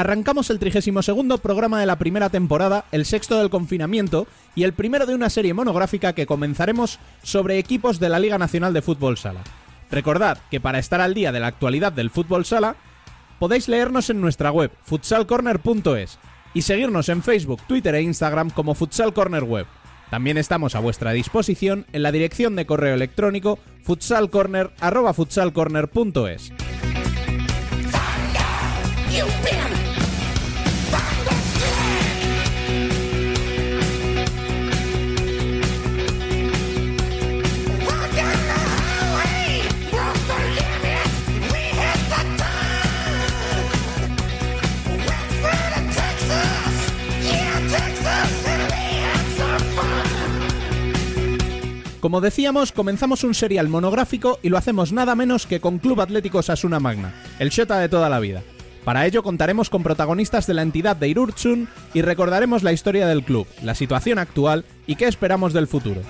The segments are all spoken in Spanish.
Arrancamos el 32 programa de la primera temporada, el sexto del confinamiento y el primero de una serie monográfica que comenzaremos sobre equipos de la Liga Nacional de Fútbol Sala. Recordad que para estar al día de la actualidad del fútbol sala, podéis leernos en nuestra web futsalcorner.es y seguirnos en Facebook, Twitter e Instagram como Futsal Corner Web. También estamos a vuestra disposición en la dirección de correo electrónico futsalcorner@futsalcorner.es. Como decíamos, comenzamos un serial monográfico y lo hacemos nada menos que con Club Atlético Sasuna Magna, el Shota de toda la vida. Para ello contaremos con protagonistas de la entidad de Irurtsun y recordaremos la historia del club, la situación actual y qué esperamos del futuro.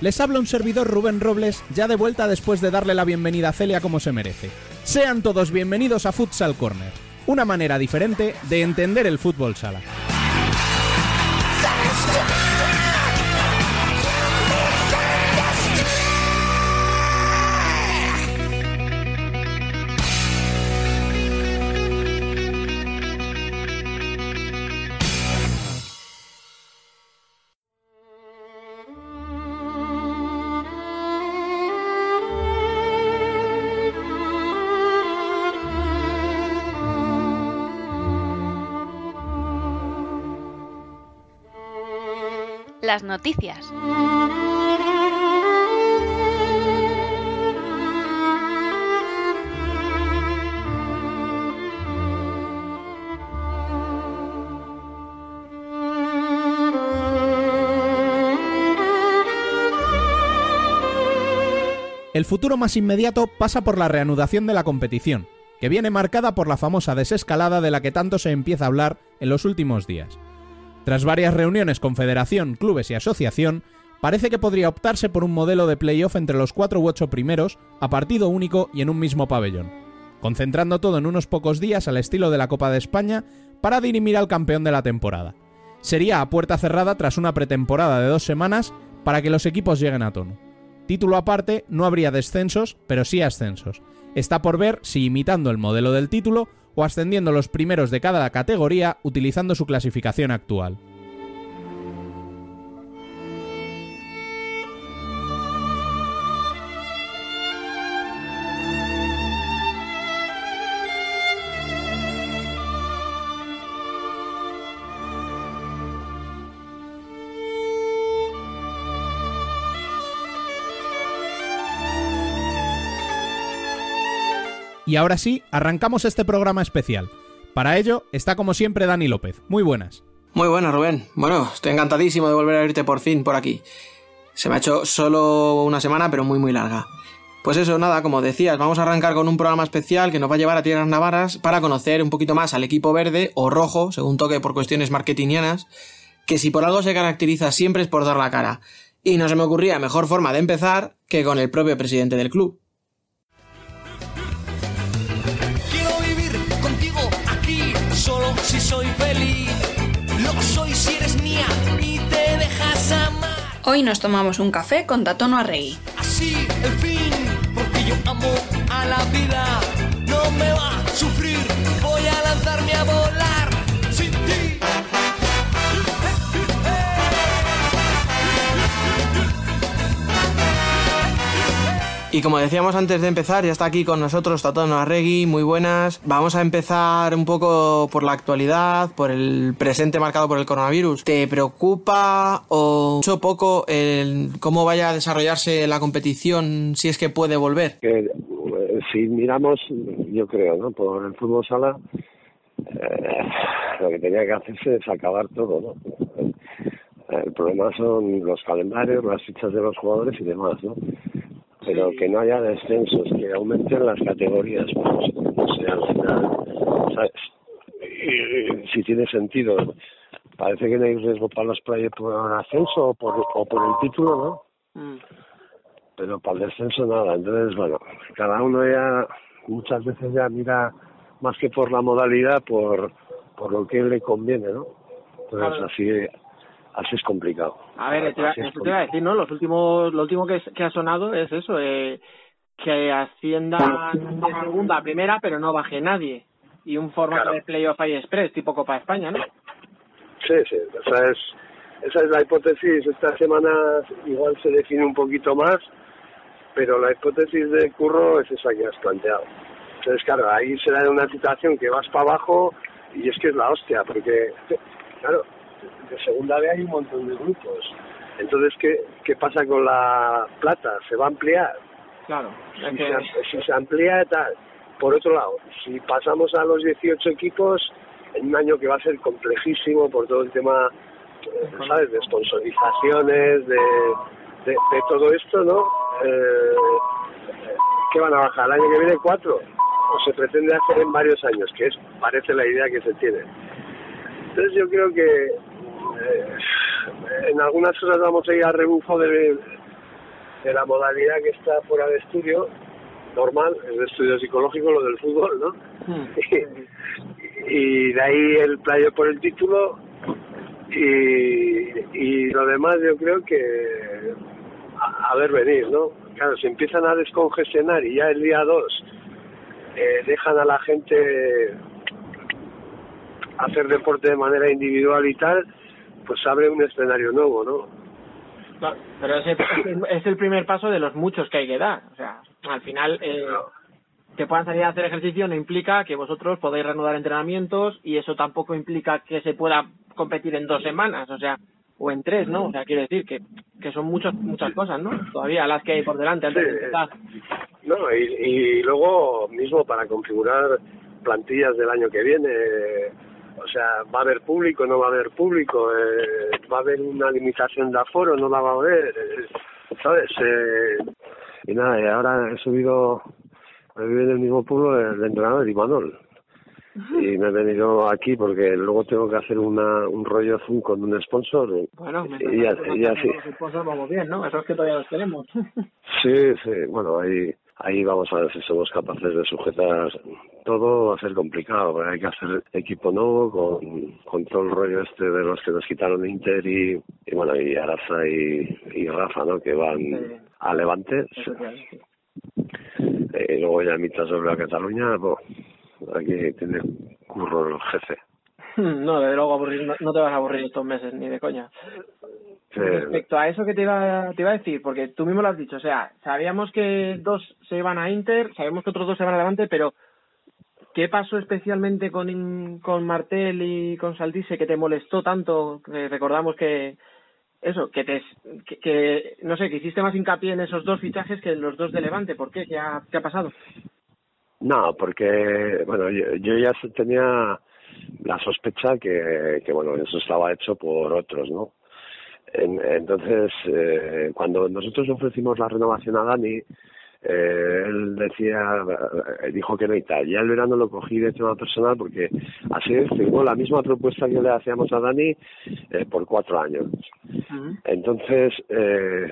Les habla un servidor Rubén Robles, ya de vuelta después de darle la bienvenida a Celia como se merece. Sean todos bienvenidos a Futsal Corner, una manera diferente de entender el fútbol sala. Las noticias. El futuro más inmediato pasa por la reanudación de la competición, que viene marcada por la famosa desescalada de la que tanto se empieza a hablar en los últimos días. Tras varias reuniones con federación, clubes y asociación, parece que podría optarse por un modelo de playoff entre los cuatro u ocho primeros, a partido único y en un mismo pabellón, concentrando todo en unos pocos días al estilo de la Copa de España para dirimir al campeón de la temporada. Sería a puerta cerrada tras una pretemporada de dos semanas para que los equipos lleguen a tono. Título aparte, no habría descensos, pero sí ascensos. Está por ver si imitando el modelo del título o ascendiendo los primeros de cada categoría utilizando su clasificación actual. Y ahora sí, arrancamos este programa especial. Para ello está como siempre Dani López. Muy buenas. Muy buenas, Rubén. Bueno, estoy encantadísimo de volver a verte por fin por aquí. Se me ha hecho solo una semana, pero muy muy larga. Pues eso, nada, como decías, vamos a arrancar con un programa especial que nos va a llevar a Tierras Navarras para conocer un poquito más al equipo verde o rojo, según toque por cuestiones marketingianas, que si por algo se caracteriza siempre es por dar la cara. Y no se me ocurría mejor forma de empezar que con el propio presidente del club. Si soy feliz. Lo soy si eres mía y te dejas amar. Hoy nos tomamos un café con Datono Arregui. Así, el fin, porque yo amo a la vida. No me va a sufrir, voy a lanzarme a volar Y como decíamos antes de empezar, ya está aquí con nosotros Tatón Arregui, muy buenas. Vamos a empezar un poco por la actualidad, por el presente marcado por el coronavirus. ¿Te preocupa o mucho poco el cómo vaya a desarrollarse la competición si es que puede volver? Eh, si miramos, yo creo, ¿no? Por el fútbol sala, eh, lo que tenía que hacerse es acabar todo, ¿no? El problema son los calendarios, las fichas de los jugadores y demás, ¿no? Pero que no haya descensos, que aumenten las categorías, pues, no sé, al final, ¿sabes? Y, si tiene sentido. Parece que no hay riesgo para los players por ascenso o por, o por el título, ¿no? Pero para el descenso nada. Entonces, bueno, cada uno ya muchas veces ya mira más que por la modalidad, por, por lo que le conviene, ¿no? Entonces, así, así es complicado. A ver, te te iba a decir, ¿no? Los últimos, lo último que, es- que ha sonado es eso, eh, que ascienda de segunda a primera, pero no baje nadie. Y un formato Claro. de playoff y express, tipo Copa España, ¿no? Sí, sí, esa es, esa es la hipótesis. Esta semana igual se define un poquito más, pero la hipótesis de Curro es esa que has planteado. Entonces, claro, ahí se da una situación que vas para abajo y es que es la hostia, porque, claro, de segunda B hay un montón de grupos. Entonces, ¿qué, qué pasa con la plata? ¿Se va a ampliar? Claro. si, que- se, si se amplía tal. Por otro lado, si pasamos a los 18 equipos, en un año que va a ser complejísimo por todo el tema, eh, ¿sabes?, de sponsorizaciones, de, de, de todo esto, ¿no? Eh, ¿Qué van a bajar? ¿El año que viene cuatro? ¿O se pretende hacer en varios años? Que es parece la idea que se tiene. Entonces yo creo que eh, en algunas cosas vamos a ir a rebufo de, de la modalidad que está fuera de estudio, normal, es de estudio psicológico lo del fútbol, ¿no? Hmm. y de ahí el playo por el título y, y lo demás yo creo que a, a ver venir, ¿no? Claro, si empiezan a descongestionar y ya el día 2 eh, dejan a la gente hacer deporte de manera individual y tal, pues abre un escenario nuevo, ¿no? Pero ese es el primer paso de los muchos que hay que dar. O sea, al final, eh, que puedan salir a hacer ejercicio no implica que vosotros podáis reanudar entrenamientos y eso tampoco implica que se pueda competir en dos semanas, o sea, o en tres, ¿no? O sea, quiero decir que, que son muchas muchas cosas, ¿no? Todavía las que hay por delante antes de empezar. No, y, y luego mismo para configurar plantillas del año que viene, eh, o sea, va a haber público, no va a haber público, eh, va a haber una limitación de aforo, no la va a haber, eh, ¿sabes? Eh, y nada, y ahora he subido, he vivido en el mismo pueblo el entrenador de Imanol. Y me he venido aquí porque luego tengo que hacer una, un rollo Zoom con un sponsor. Bueno, me y, ya- y así. los esposos vamos bien, ¿no? Eso es que todavía los tenemos. Sí, sí, bueno, ahí, ahí vamos a ver si somos capaces de sujetar todo, va a ser complicado, porque hay que hacer equipo nuevo con, con todo el rollo este de los que nos quitaron Inter y, y bueno, y Araza y, y Rafa, ¿no? Que van Sí. a Levante, sí. Eh, y luego ya mitad sobre a Cataluña, pues, aquí tiene curro el jefe. No, desde luego aburrir, no, no te vas a aburrir estos meses, ni de coña. Respecto a eso que te iba, te iba a decir, porque tú mismo lo has dicho, o sea, sabíamos que dos se iban a Inter, sabemos que otros dos se van adelante, pero ¿qué pasó especialmente con, con Martel y con Saltise que te molestó tanto? Que recordamos que eso, que te, que, que, no sé, que hiciste más hincapié en esos dos fichajes que en los dos de Levante, ¿por qué? ¿Qué ha, qué ha pasado? No, porque, bueno, yo, yo ya tenía la sospecha que, que, bueno, eso estaba hecho por otros, ¿no? En- entonces, eh, cuando nosotros ofrecimos la renovación a Dani, eh, él decía, eh, dijo que no y tal. Ya el verano lo cogí de tema personal porque así firmó la misma propuesta que le hacíamos a Dani eh, por cuatro años. Entonces, eh,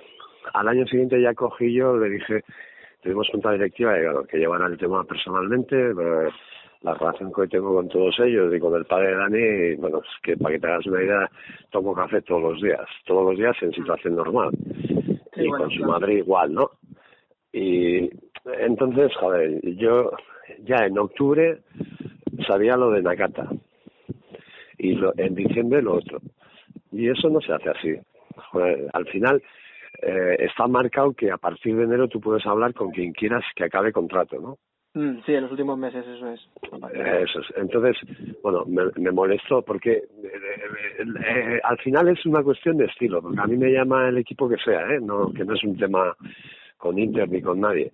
al año siguiente ya cogí yo, le dije, tuvimos junta directiva que llevara el tema personalmente, eh, la relación que hoy tengo con todos ellos y con el padre de Dani, bueno, es que para que te hagas una idea, tomo café todos los días, todos los días en situación normal. Sí, y bueno, con su claro. madre igual, ¿no? Y entonces, joder, yo ya en octubre sabía lo de Nakata y lo, en diciembre lo otro. Y eso no se hace así. Joder, al final, eh, está marcado que a partir de enero tú puedes hablar con quien quieras que acabe contrato, ¿no? Mm, sí, en los últimos meses eso es. Eso es. Entonces, bueno, me, me molestó porque eh, eh, eh, al final es una cuestión de estilo, porque a mí me llama el equipo que sea, ¿eh? No, que no es un tema con Inter ni con nadie.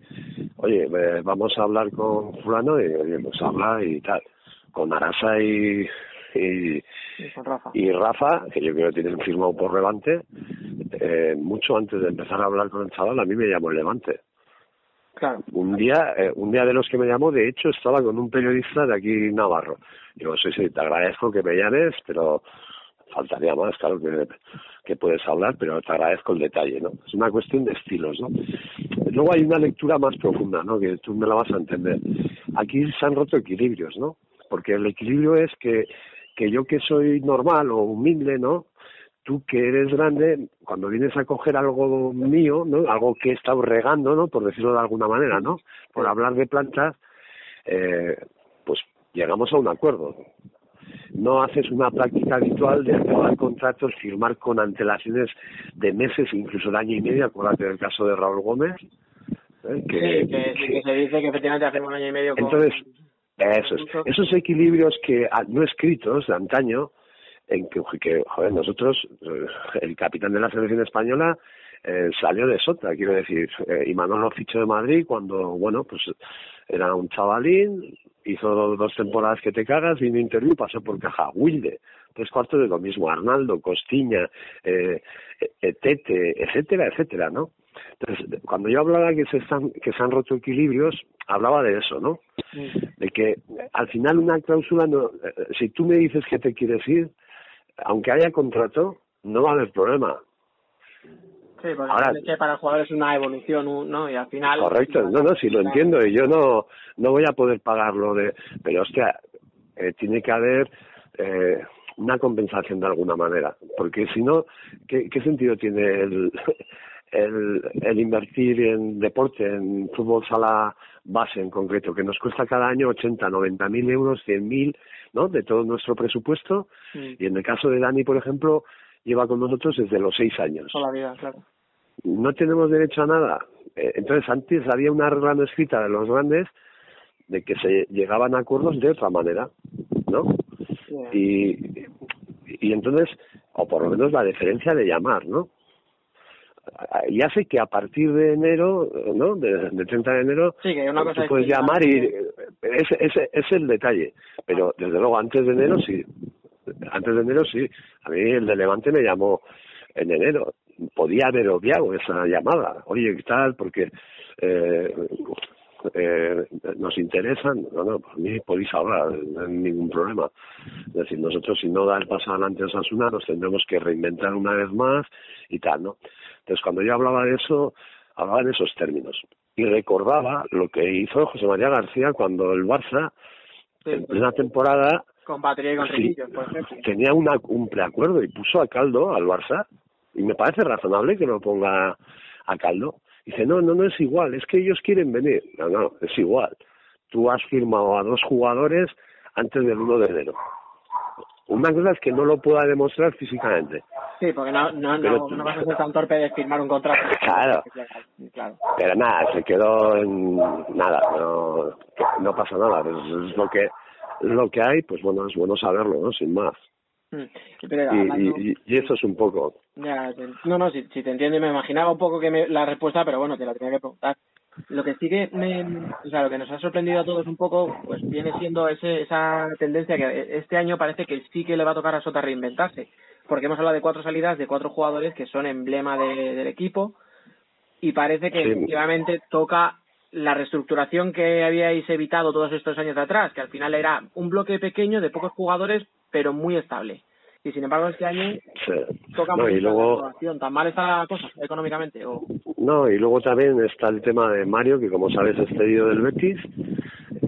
Oye, vamos a hablar con fulano y oye, pues habla y tal. Con Arasa y, y, Y con Rafa. y Rafa, que yo creo que tienen firmado por Levante, eh, mucho antes de empezar a hablar con el chaval, a mí me llamó el Levante. Un día, eh, un día de los que me llamó, de hecho, estaba con un periodista de aquí Navarro. Digo, sí, sí, te agradezco que me llames, pero faltaría más, claro que, que puedes hablar, pero te agradezco el detalle, ¿no? Es una cuestión de estilos, ¿no? Luego hay una lectura más profunda, ¿no? Que tú me la vas a entender. Aquí se han roto equilibrios, ¿no? Porque el equilibrio es que, que yo que soy normal o humilde, ¿no? Tú que eres grande, cuando vienes a coger algo mío, ¿no? Algo que he estado regando, ¿no? Por decirlo de alguna manera, ¿no? Por hablar de plantas, eh, pues llegamos a un acuerdo. No haces una práctica habitual de acabar contratos, firmar con antelaciones de meses, incluso de año y medio, acuérdate del caso de Raúl Gómez, ¿eh? sí, que, sí, que se dice que efectivamente hace un año y medio con... Entonces, eso es. Esos equilibrios que ah, no escritos de antaño, en que, que joder, nosotros, eh, el capitán de la selección española eh, salió de Sota, quiero decir, eh, y Manolo fichó de Madrid cuando, bueno, pues era un chavalín, hizo dos, dos temporadas que te cagas, vino interview, pasó por caja, Wilde, tres cuartos de lo mismo, Arnaldo, Costiña, eh, eh, Tete, etcétera, etcétera, ¿no? Entonces, cuando yo hablaba que se están, que se han roto equilibrios, hablaba de eso, ¿no? De que al final una cláusula, no, si tú me dices que te quieres ir, aunque haya contrato, no va a haber problema. Sí, porque Ahora- es que para el jugador es una evolución, ¿no? Y al final... Correcto, no, no, sí lo entiendo. Y yo no, no voy a poder pagarlo de, pero hostia, eh, tiene que haber eh, una compensación de alguna manera, porque si no, ¿qué, qué sentido tiene el, el, el invertir en deporte, en fútbol sala base en concreto, que nos cuesta cada año 80, 90 mil euros, 100 mil, ¿no? De todo nuestro presupuesto Sí, y en el caso de Dani, por ejemplo, lleva con nosotros desde los seis años toda la vida, claro. no tenemos derecho a nada. Eh, entonces, antes había una regla no escrita de los grandes de que se llegaban a acuerdos de otra manera, ¿no? Sí. Y, y entonces, o por lo menos la deferencia de llamar, ¿no? Y hace que a partir de enero, ¿no? De, de 30 de enero, Sí, que una cosa tú es puedes llamar y ese, ese es el detalle. Pero desde luego antes de enero sí. Antes de enero sí. A mí el de Levante me llamó en enero. Podía haber obviado esa llamada. Oye, ¿qué tal? Porque eh, eh, nos interesan. No, no, por mí podéis hablar, no hay ningún problema. Es decir, nosotros si no da el paso adelante a Osasuna nos tendremos que reinventar una vez más y tal, ¿no? Entonces, cuando yo hablaba de eso, hablaba en esos términos. Y recordaba lo que hizo José María García cuando el Barça, Sí, en plena temporada, con batería y con sí, por ejemplo. tenía una, un preacuerdo y puso a Caldo al Barça. Y me parece razonable que lo ponga a Caldo. Dice, no, no, no es igual, es que ellos quieren venir. No, no, es igual. Tú has firmado a dos jugadores antes del 1 de enero. Una cosa es que no lo pueda demostrar físicamente. Sí, porque no, no, Pero no, no vas a ser tan torpe de firmar un contrato. Claro. Claro. Pero nada, se quedó en nada, no, no pasa nada. Es, es lo que lo que hay, pues bueno, es bueno saberlo, ¿no? Sin más. Mm. Pero Y, hablando- y, y- eso es un poco. Ya, no, no, si, si te entiendo, me imaginaba un poco que me- la respuesta, pero bueno, te la tenía que preguntar. Lo que sí que me, o sea, lo que nos ha sorprendido a todos un poco, pues viene siendo ese, esa tendencia que este año parece que sí que le va a tocar a Sota reinventarse, porque hemos hablado de cuatro salidas de cuatro jugadores que son emblema de- del equipo y parece que Sí. efectivamente toca la reestructuración que habíais evitado todos estos años atrás, que al final era un bloque pequeño de pocos jugadores, pero muy estable. Y sin embargo este año sí. toca No, y la luego. ¿Tan mal está la cosa económicamente? O... no, y luego también está el tema de Mario, que como sabes es cedido del Betis,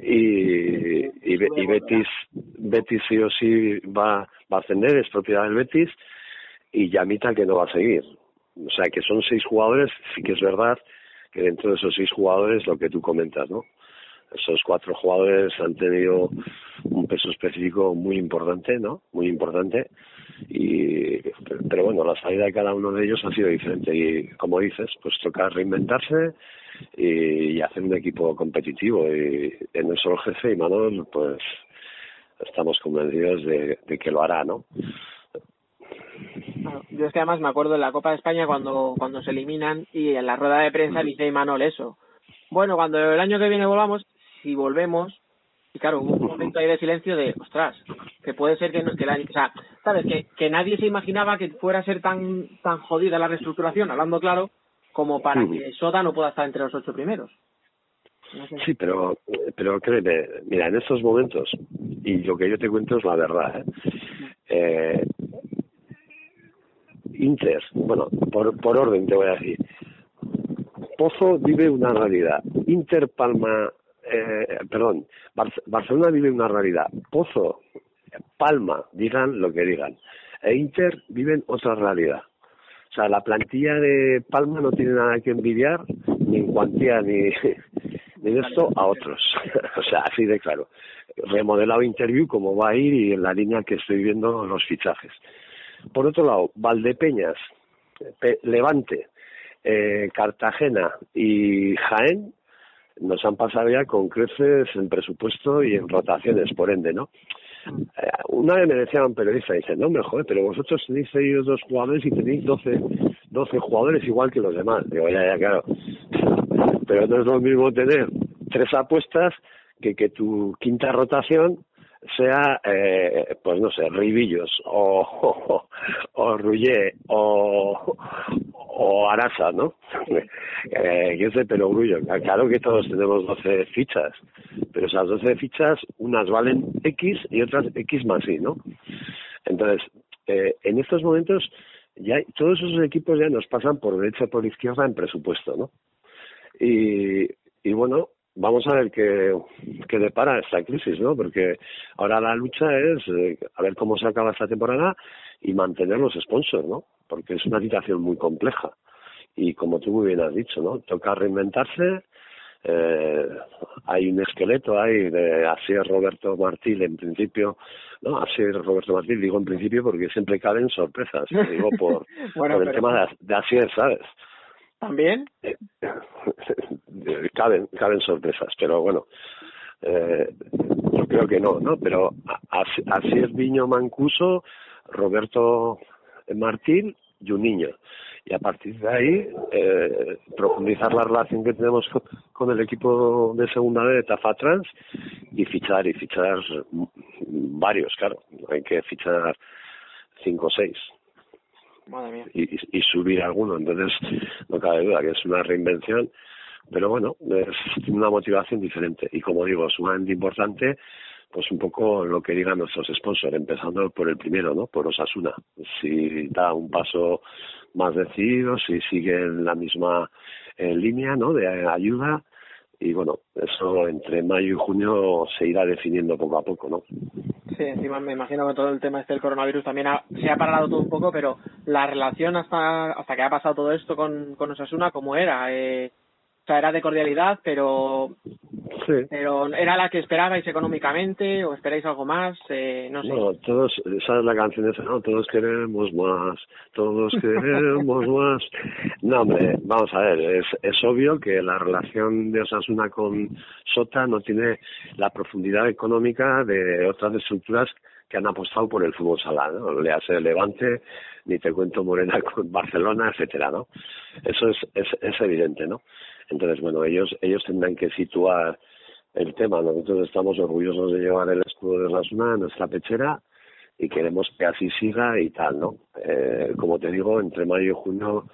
y, y, y Betis, Betis sí o sí va, va a ascender, es propiedad del Betis, y Yamita que no va a seguir. O sea que son seis jugadores, sí que es verdad que dentro de esos seis jugadores lo que tú comentas, ¿no? Esos cuatro jugadores han tenido un peso específico muy importante, ¿no? Muy importante. y pero bueno la salida de cada uno de ellos ha sido diferente. Y como dices pues toca reinventarse y, hacer un equipo competitivo. Y en eso el jefe y Manuel pues estamos convencidos de, que lo hará no yo es que además me acuerdo en la Copa de España cuando cuando se eliminan y en la rueda de prensa dice Imanol eso. Bueno cuando el año que viene volvamos si volvemos y claro, hubo un momento ahí de silencio de, ostras, que puede ser que, no, que la, o sea, sabes, que, que nadie se imaginaba que fuera a ser tan, tan jodida la reestructuración, hablando claro, como para que Soda no pueda estar entre los ocho primeros. Sí, pero, pero créeme, mira, en estos momentos, y lo que yo te cuento es la verdad, ¿eh? eh Inter, bueno, por, por orden te voy a decir, Pozo vive una realidad, Inter Palma eh, perdón, Barcelona vive una realidad. Pozo, Palma, digan lo que digan. E Inter viven otra realidad. O sea, la plantilla de Palma no tiene nada que envidiar, ni en cuantía ni, ni de esto, a otros. o sea, así de claro. Remodelado Interview, como va a ir y en la línea que estoy viendo los fichajes. Por otro lado, Valdepeñas, Levante, eh, Cartagena y Jaén nos han pasado ya con creces en presupuesto y en rotaciones, por ende, ¿no? Eh, una vez me decía un periodista, dice, no, me joder, pero vosotros tenéis ellos dos jugadores y tenéis 12, 12 jugadores igual que los demás. Digo, ya, ya, claro. Pero no es lo mismo tener tres apuestas que que tu quinta rotación sea, eh, pues no sé, Ribillos o, o, o o, o Arasa, ¿no? eh, yo sé, pero Grullo, claro que todos tenemos 12 fichas, pero esas 12 fichas, unas valen X y otras X más Y, ¿no? Entonces, eh, en estos momentos, ya todos esos equipos ya nos pasan por derecha por izquierda en presupuesto, ¿no? Y, y bueno, vamos a ver qué, qué depara esta crisis, ¿no? Porque ahora la lucha es eh, a ver cómo se acaba esta temporada y mantener los sponsors, ¿no? Porque es una situación muy compleja. Y como tú muy bien has dicho, ¿no? Toca reinventarse. Eh, hay un esqueleto ahí de Asier Roberto Martín en principio, no, Asier Roberto Martín digo en principio porque siempre caben sorpresas, digo por, por el tema de, de Asier, ¿sabes? ¿También? Eh, caben, caben sorpresas, pero bueno, eh, yo creo que no, ¿no? Pero así, es Viño Mancuso, Roberto Martín y un niño. Y a partir de ahí, eh, profundizar la relación que tenemos con, el equipo de segunda de Tafa Trans y fichar, y fichar varios, claro. Hay que fichar cinco o seis. Y, y, subir alguno. Entonces, no cabe duda que es una reinvención, pero bueno, es una motivación diferente. Y como digo, sumamente importante, pues un poco lo que digan nuestros sponsors, empezando por el primero, ¿no? Por Osasuna. Si da un paso más decidido, si sigue en la misma eh, línea, ¿no? De ayuda, y bueno, eso entre mayo y junio se irá definiendo poco a poco, ¿no? Sí, encima me imagino que todo el tema este del coronavirus también se ha parado todo un poco, pero la relación hasta hasta que ha pasado todo esto con, con Osasuna, ¿cómo era? Eh, o sea, era de cordialidad, pero sí. pero era la que esperabais económicamente o esperáis algo más, eh, no sé. No, todos, esa es la canción esa, no, todos queremos más, todos queremos más. No, hombre, vamos a ver, es, es obvio que la relación de Osasuna con Sota no tiene la profundidad económica de otras estructuras que han apostado por el fútbol sala, ¿no? Le hace Levante, ni te cuento Morena con Barcelona, etcétera, ¿no? Eso es, es, es evidente, ¿no? Entonces, bueno, ellos, ellos tendrán que situar el tema. Nosotros estamos orgullosos de llevar el escudo de Rasuna en nuestra pechera y queremos que así siga y tal, ¿no? Eh, como te digo, entre mayo y junio,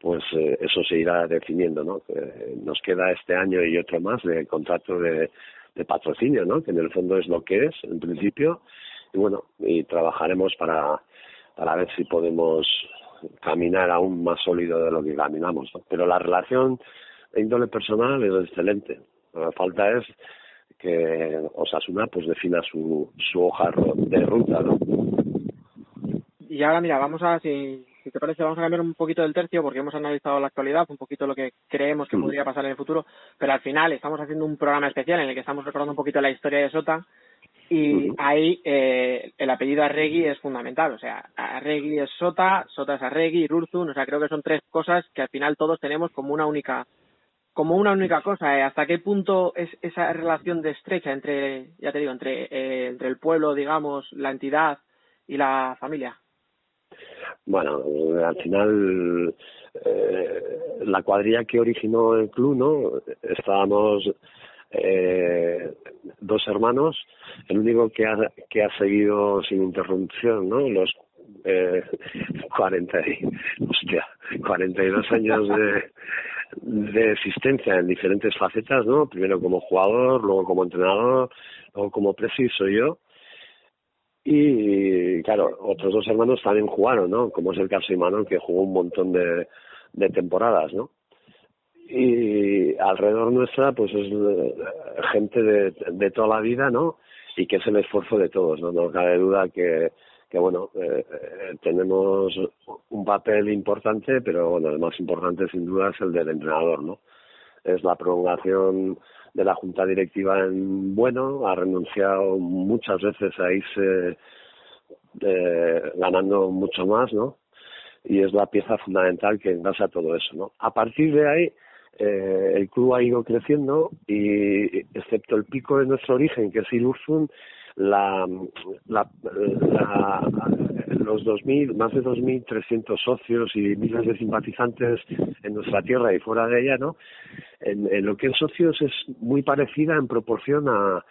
pues eh, eso se irá definiendo, ¿no? Eh, nos queda este año y otro más de contrato de, de patrocinio, ¿no? Que en el fondo es lo que es, en principio. Y bueno, y trabajaremos para, para ver si podemos caminar aún más sólido de lo que caminamos. ¿no? Pero la relación de índole personal es excelente. La falta es que Osasuna pues defina su, su hoja de ruta, ¿no? Y ahora mira, vamos a, si, si te parece, vamos a cambiar un poquito del tercio porque hemos analizado la actualidad, un poquito lo que creemos que mm. podría pasar en el futuro, pero al final estamos haciendo un programa especial en el que estamos recordando un poquito la historia de Sota Y ahí eh, el apellido Arregui es fundamental, o sea, Arregui es Sota, Sota es Arregui, Rurzun, o sea, creo que son tres cosas que al final todos tenemos como una única como una única cosa. ¿eh? ¿Hasta qué punto es esa relación de estrecha entre, ya te digo, entre, eh, entre el pueblo, digamos, la entidad y la familia? Bueno, al final eh, la cuadrilla que originó el club, ¿no? Estábamos eh, dos hermanos, el único que ha, que ha seguido sin interrupción, ¿no? Los eh, 40 y, hostia, 42 años de, de existencia en diferentes facetas, ¿no? Primero como jugador, luego como entrenador, luego como preciso yo. Y claro, otros dos hermanos también jugaron, ¿no? Como es el caso de Manuel, que jugó un montón de, de temporadas, ¿no? Y alrededor nuestra, pues es eh, gente de, de toda la vida, ¿no? Y que es el esfuerzo de todos, ¿no? No cabe duda que, que bueno, eh, eh, tenemos un papel importante, pero bueno, el más importante sin duda es el del entrenador, ¿no? Es la prolongación de la junta directiva en bueno, ha renunciado muchas veces a irse eh, ganando mucho más, ¿no? Y es la pieza fundamental que engrasa todo eso, ¿no? A partir de ahí, eh, el club ha ido creciendo y, excepto el pico de nuestro origen, que es Ilurzun, la, la, la, los 2000, más de 2.300 socios y miles de simpatizantes en nuestra tierra y fuera de ella, ¿no? En, en lo que es socios es muy parecida en proporción a,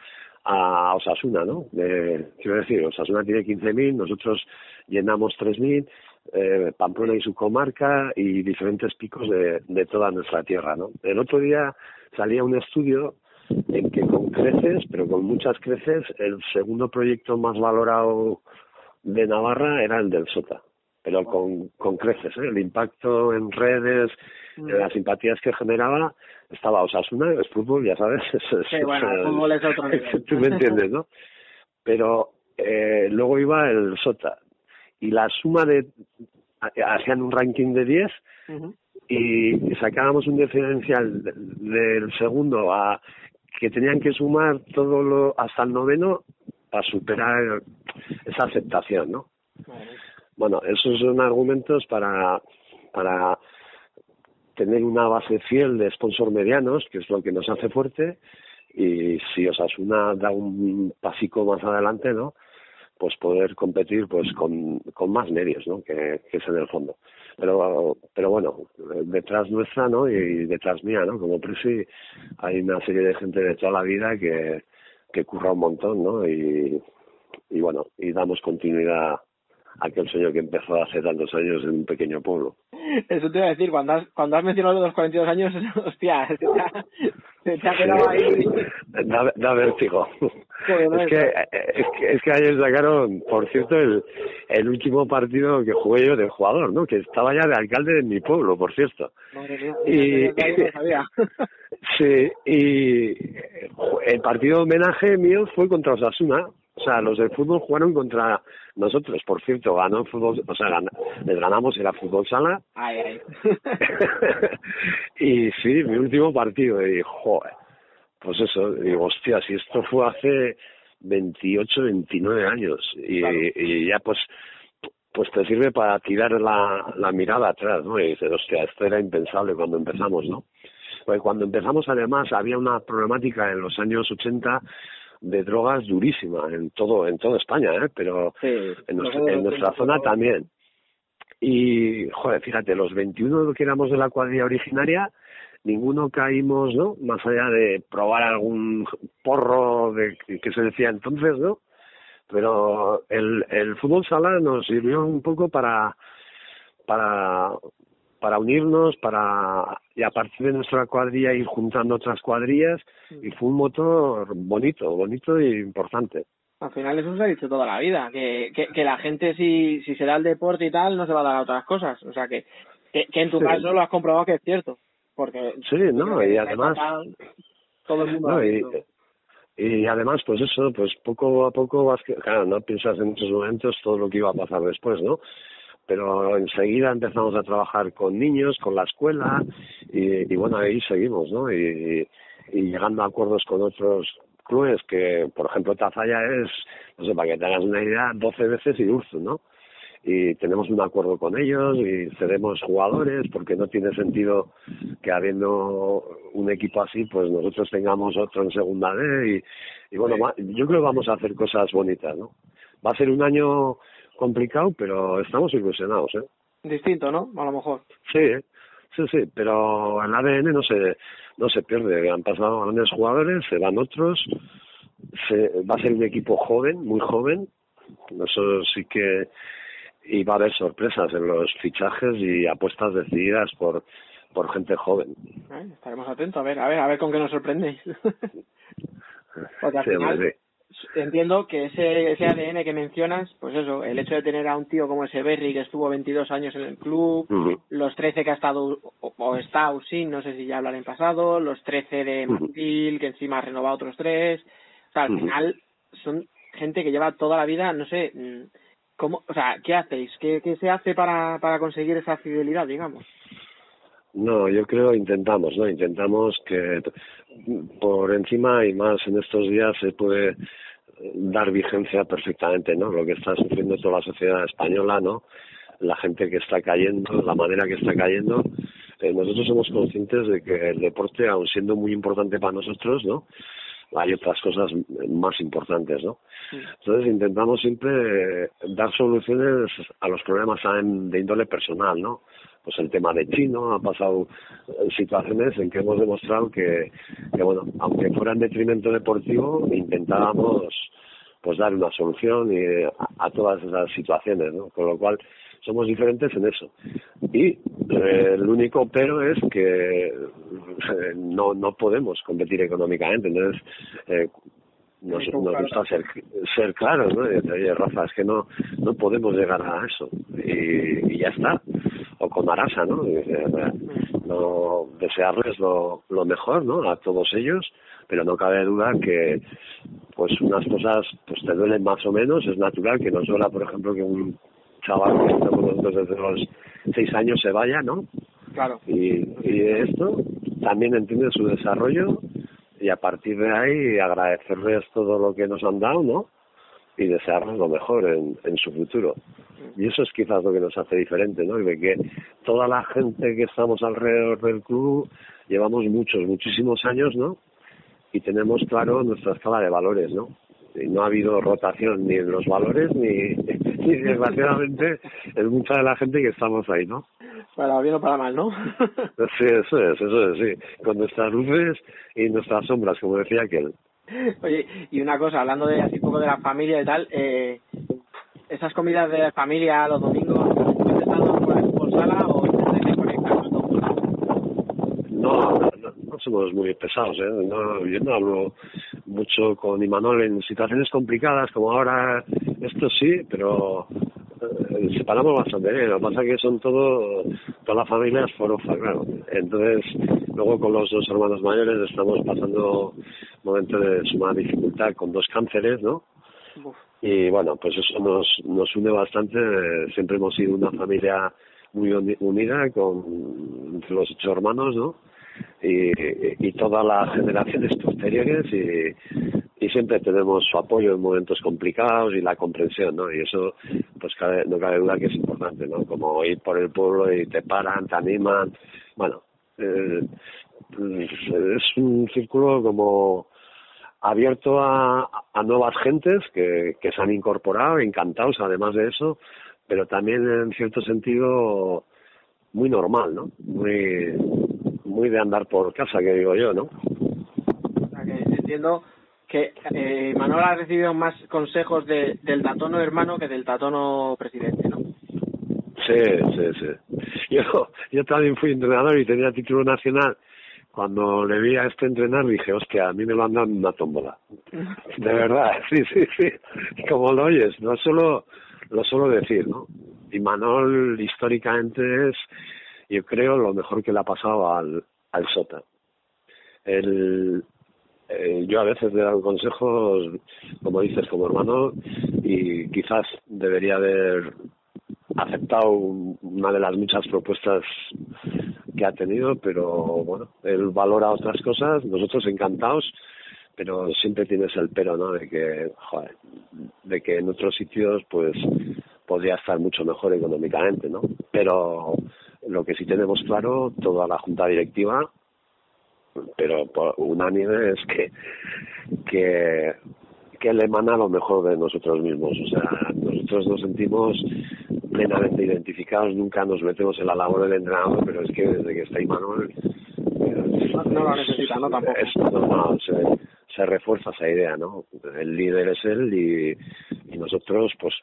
a Osasuna, ¿no? quiero decir, Osasuna tiene 15.000, nosotros llenamos 3.000, eh, Pamplona y su comarca y diferentes picos de, de toda nuestra tierra, ¿no? El otro día salía un estudio en que con creces, pero con muchas creces, el segundo proyecto más valorado de Navarra era el del Sota, pero con, con creces, ¿eh? el impacto en redes, mm. las simpatías que generaba, estaba Osasuna, es fútbol, ya sabes. sí, bueno, el fútbol es otro nivel. Tú me entiendes, ¿no? Pero eh, luego iba el Sota, y la suma de... hacían un ranking de 10 y sacábamos un diferencial del segundo a que tenían que sumar todo lo hasta el noveno para superar esa aceptación, ¿no? Bueno, esos son argumentos para para tener una base fiel de sponsor medianos, que es lo que nos hace fuerte, y si Osasuna da un pasico más adelante, ¿no? Pues poder competir pues con, con más medios, ¿no? Que, que es en el fondo. Pero pero bueno detrás nuestra no y detrás mía no como presi hay una serie de gente de toda la vida que que curra un montón no y y bueno y damos continuidad aquel sueño que empezó hace tantos años en un pequeño pueblo eso te iba a decir cuando has cuando has mencionado los 42 años hostia se te ha quedado ahí da, da vértigo es que, es que es que ayer sacaron por cierto el el último partido que jugué yo de jugador, ¿no? Que estaba ya de alcalde de mi pueblo, por cierto. y sí, y el partido de homenaje mío fue contra Osasuna. O sea, los del fútbol jugaron contra nosotros, por cierto, ganó el fútbol, o sea, les ganamos era fútbol sala. Ay, ay. y sí, mi último partido, y joder, pues eso, digo, hostia, si esto fue hace 28, 29 años y, y ya pues pues te sirve para tirar la, la mirada atrás, ¿no? Y dices, hostia, esto era impensable cuando empezamos, ¿no? Pues cuando empezamos además había una problemática en los años 80 de drogas durísima en todo en toda España, ¿eh? Pero en, nuestra, en nuestra zona también. Y, joder, fíjate, los 21 que éramos de la cuadrilla originaria, ninguno caímos, ¿no? Más allá de probar algún porro de que se decía entonces, ¿no? Pero el, el fútbol sala nos sirvió un poco para para para unirnos, para y a partir de nuestra cuadrilla ir juntando otras cuadrillas y fue un motor bonito, bonito e importante. Al final eso se ha dicho toda la vida, que, que, que la gente si, si se da el deporte y tal no se va a dar a otras cosas, o sea que, que, en tu caso lo has comprobado que es cierto porque sí no y además todo el mundo no, y, y, además pues eso pues poco a poco vas que, claro no piensas en muchos momentos todo lo que iba a pasar después no pero enseguida empezamos a trabajar con niños con la escuela y, y bueno ahí seguimos no y, y llegando a acuerdos con otros clubes que, por ejemplo, Tafalla es, no sé, para que te hagas una idea, 12 veces y Urzu, ¿no? y tenemos un acuerdo con ellos y cedemos jugadores porque no tiene sentido que habiendo un equipo así pues nosotros tengamos otro en segunda D y, y bueno yo creo que vamos a hacer cosas bonitas no va a ser un año complicado pero estamos ilusionados eh distinto no a lo mejor. Sí sí sí pero el ADN no se no se pierde. Han pasado grandes jugadores se van otros se, va a ser un equipo joven muy joven. Eso sí que y va a haber sorpresas en los fichajes y apuestas decididas por por gente joven. estaremos atentos. A ver, a ver, a ver con qué nos sorprendéis. Porque al final, entiendo que ese, ese ADN que mencionas, pues eso, el hecho de tener a un tío como ese Berry que estuvo 22 años en el club, los 13 que ha estado o, está o sin, no sé si ya hablar en pasado, los 13 de Martil, que encima ha renovado otros tres, o sea, al final son gente que lleva toda la vida, no sé, mm, ¿Cómo, o sea, ¿qué hacéis? ¿Qué, qué se hace para, para conseguir esa fidelidad, digamos? No, yo creo intentamos, ¿no? Intentamos que por encima y más en estos días se puede dar vigencia perfectamente, ¿no? Lo que está sufriendo toda la sociedad española, ¿no? La gente que está cayendo, la manera que está cayendo. Eh, nosotros somos conscientes de que el deporte, aun siendo muy importante para nosotros, ¿no? hay otras cosas más importantes, ¿no? Entonces intentamos siempre dar soluciones a los problemas de índole personal, ¿no? Pues el tema de chino ha pasado situaciones en que hemos demostrado que, bueno, aunque fuera en detrimento deportivo, intentábamos pues dar una solución y a, todas esas situaciones, ¿no? Con lo cual somos diferentes en eso. Y eh, el único pero es que eh, no no podemos competir económicamente, entonces eh, nos, nos gusta ser ser claros, ¿no? Oye, Rafa, es que no no podemos llegar a eso y, y ya está. O con Arasa, ¿no? no desearles lo, lo mejor, ¿no? A todos ellos, pero no cabe duda que pues unas cosas pues te duelen más o menos, es natural que no duela, por ejemplo, que un chaval que está con nosotros desde los seis años se vaya, ¿no? Claro. Y, y esto también entiende su desarrollo y a partir de ahí agradecerles todo lo que nos han dado, ¿no? Y desearles lo mejor en, en su futuro. Y eso es quizás lo que nos hace diferente, ¿no? Y de que toda la gente que estamos alrededor del club llevamos muchos, muchísimos años, ¿no? Y tenemos claro nuestra escala de valores, ¿no? No ha habido rotación ni en los valores ni, ni desgraciadamente en mucha de la gente que estamos ahí, ¿no? Para bien o para mal, ¿no? sí, eso es, eso es, sí. Con nuestras luces y nuestras sombras, como decía aquel. Oye, y una cosa, hablando de así poco de la familia y tal, eh, esas comidas de familia los domingos, ¿estás por fútbol sala o? No, no, no, somos muy pesados, ¿eh? No, yo no hablo mucho con Imanol en situaciones complicadas como ahora, esto sí, pero eh, separamos bastante bien. Lo que pasa es que son todo, todas las familias forofa, claro. Entonces, luego con los dos hermanos mayores estamos pasando momentos de suma dificultad con dos cánceres, ¿no? Y bueno, pues eso nos, nos une bastante. Siempre hemos sido una familia muy unida con los ocho hermanos, ¿no? Y, y todas las generaciones posteriores y, y siempre tenemos su apoyo en momentos complicados y la comprensión, ¿no? Y eso, pues cabe, no cabe duda que es importante, ¿no? Como ir por el pueblo y te paran, te animan, bueno, eh, es un círculo como abierto a, nuevas gentes que, que se han incorporado, encantados además de eso, pero también en cierto sentido muy normal, ¿no? Muy, muy de andar por casa, que digo yo, ¿no? O sea, que entiendo que eh, Manuel ha recibido más consejos de, del tatono hermano que del tatono presidente, ¿no? Sí, sí, sí. Yo, yo también fui entrenador y tenía título nacional cuando le vi a este entrenar dije, hostia, a mí me lo han dado una tómbola. De verdad, sí, sí, sí. Como lo oyes, no solo lo suelo decir, ¿no? Y Manol históricamente es, yo creo, lo mejor que le ha pasado al, al Sota. El, eh, yo a veces le dado consejos, como dices, como hermano, y quizás debería haber aceptado una de las muchas propuestas que ha tenido, pero bueno, él valora otras cosas, nosotros encantados, pero siempre tienes el pero, ¿no? De que, joder, de que en otros sitios, pues, podría estar mucho mejor económicamente, ¿no? Pero lo que sí tenemos claro, toda la junta directiva, pero por unánime, es que, que, que le emana lo mejor de nosotros mismos. O sea, nosotros nos sentimos plenamente identificados, nunca nos metemos en la labor del entrenador, pero es que desde que está Imanol... No, no lo necesita, no tampoco. Es normal, se, se refuerza esa idea, ¿no? El líder es él y, y nosotros, pues,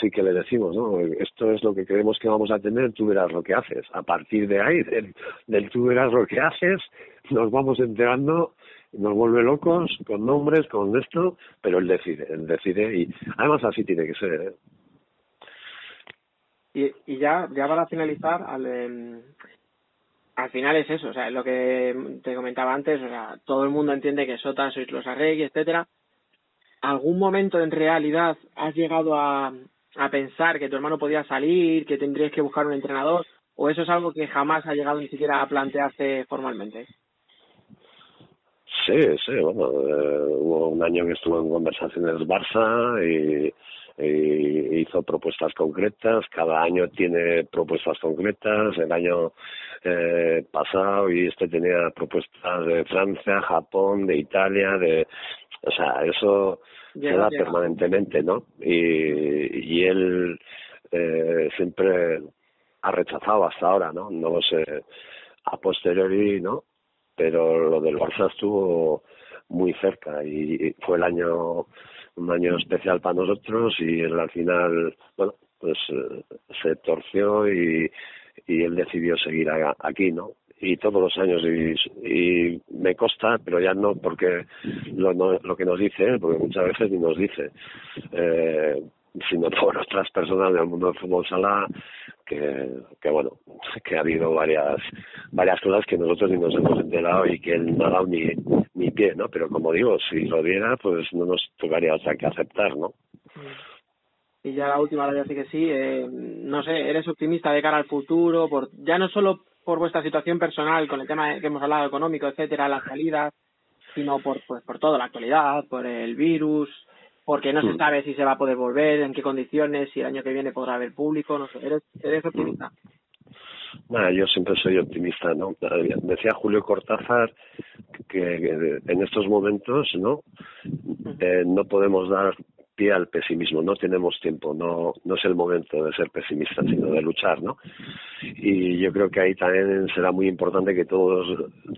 sí que le decimos, ¿no? Esto es lo que creemos que vamos a tener, tú verás lo que haces. A partir de ahí, del, del tú verás lo que haces, nos vamos enterando, nos vuelve locos con nombres, con esto, pero él decide, él decide y además así tiene que ser, ¿eh? Y, ya, ya para finalizar, al, em, al final es eso, o sea, lo que te comentaba antes, o sea, todo el mundo entiende que Sota sois los arreglos, etcétera. ¿Algún momento en realidad has llegado a, a pensar que tu hermano podía salir, que tendrías que buscar un entrenador? ¿O eso es algo que jamás ha llegado ni siquiera a plantearse formalmente? Sí, sí, bueno, eh, hubo un año que estuvo en conversaciones Barça y, hizo propuestas concretas, cada año tiene propuestas concretas, el año eh, pasado y este tenía propuestas de Francia, Japón, de Italia, de, o sea, eso se da permanentemente, ¿no? Y, y él eh, siempre ha rechazado hasta ahora, ¿no? No lo sé a posteriori, ¿no? Pero lo del Barça estuvo muy cerca y fue el año un año especial para nosotros y él al final, bueno, pues eh, se torció y, y él decidió seguir aquí, ¿no? Y todos los años, y, y me consta, pero ya no porque lo, no- lo que nos dice él, porque muchas veces ni nos dice, eh, sino por otras personas del mundo del fútbol sala que, que bueno, que ha habido varias varias cosas que nosotros ni nos hemos enterado y que él no ha dado ni, ni pie, ¿no? Pero como digo, si lo diera, pues no nos tocaría otra que aceptar, ¿no? Y ya la última, la sí que sí, eh, no sé, ¿eres optimista de cara al futuro? por Ya no solo por vuestra situación personal, con el tema que hemos hablado, económico, etcétera, las salidas, sino por, pues, por todo, la actualidad, por el virus, porque no se Mm. sabe si se va a poder volver, en qué condiciones, si el año que viene podrá haber público, no sé, ¿eres, eres optimista? Nada, yo siempre soy optimista, ¿no? Decía Julio Cortázar que, que en estos momentos, ¿no? Eh, no podemos dar pie al pesimismo, no tenemos tiempo, no, no es el momento de ser pesimistas, sino de luchar, ¿no? Y yo creo que ahí también será muy importante que todos,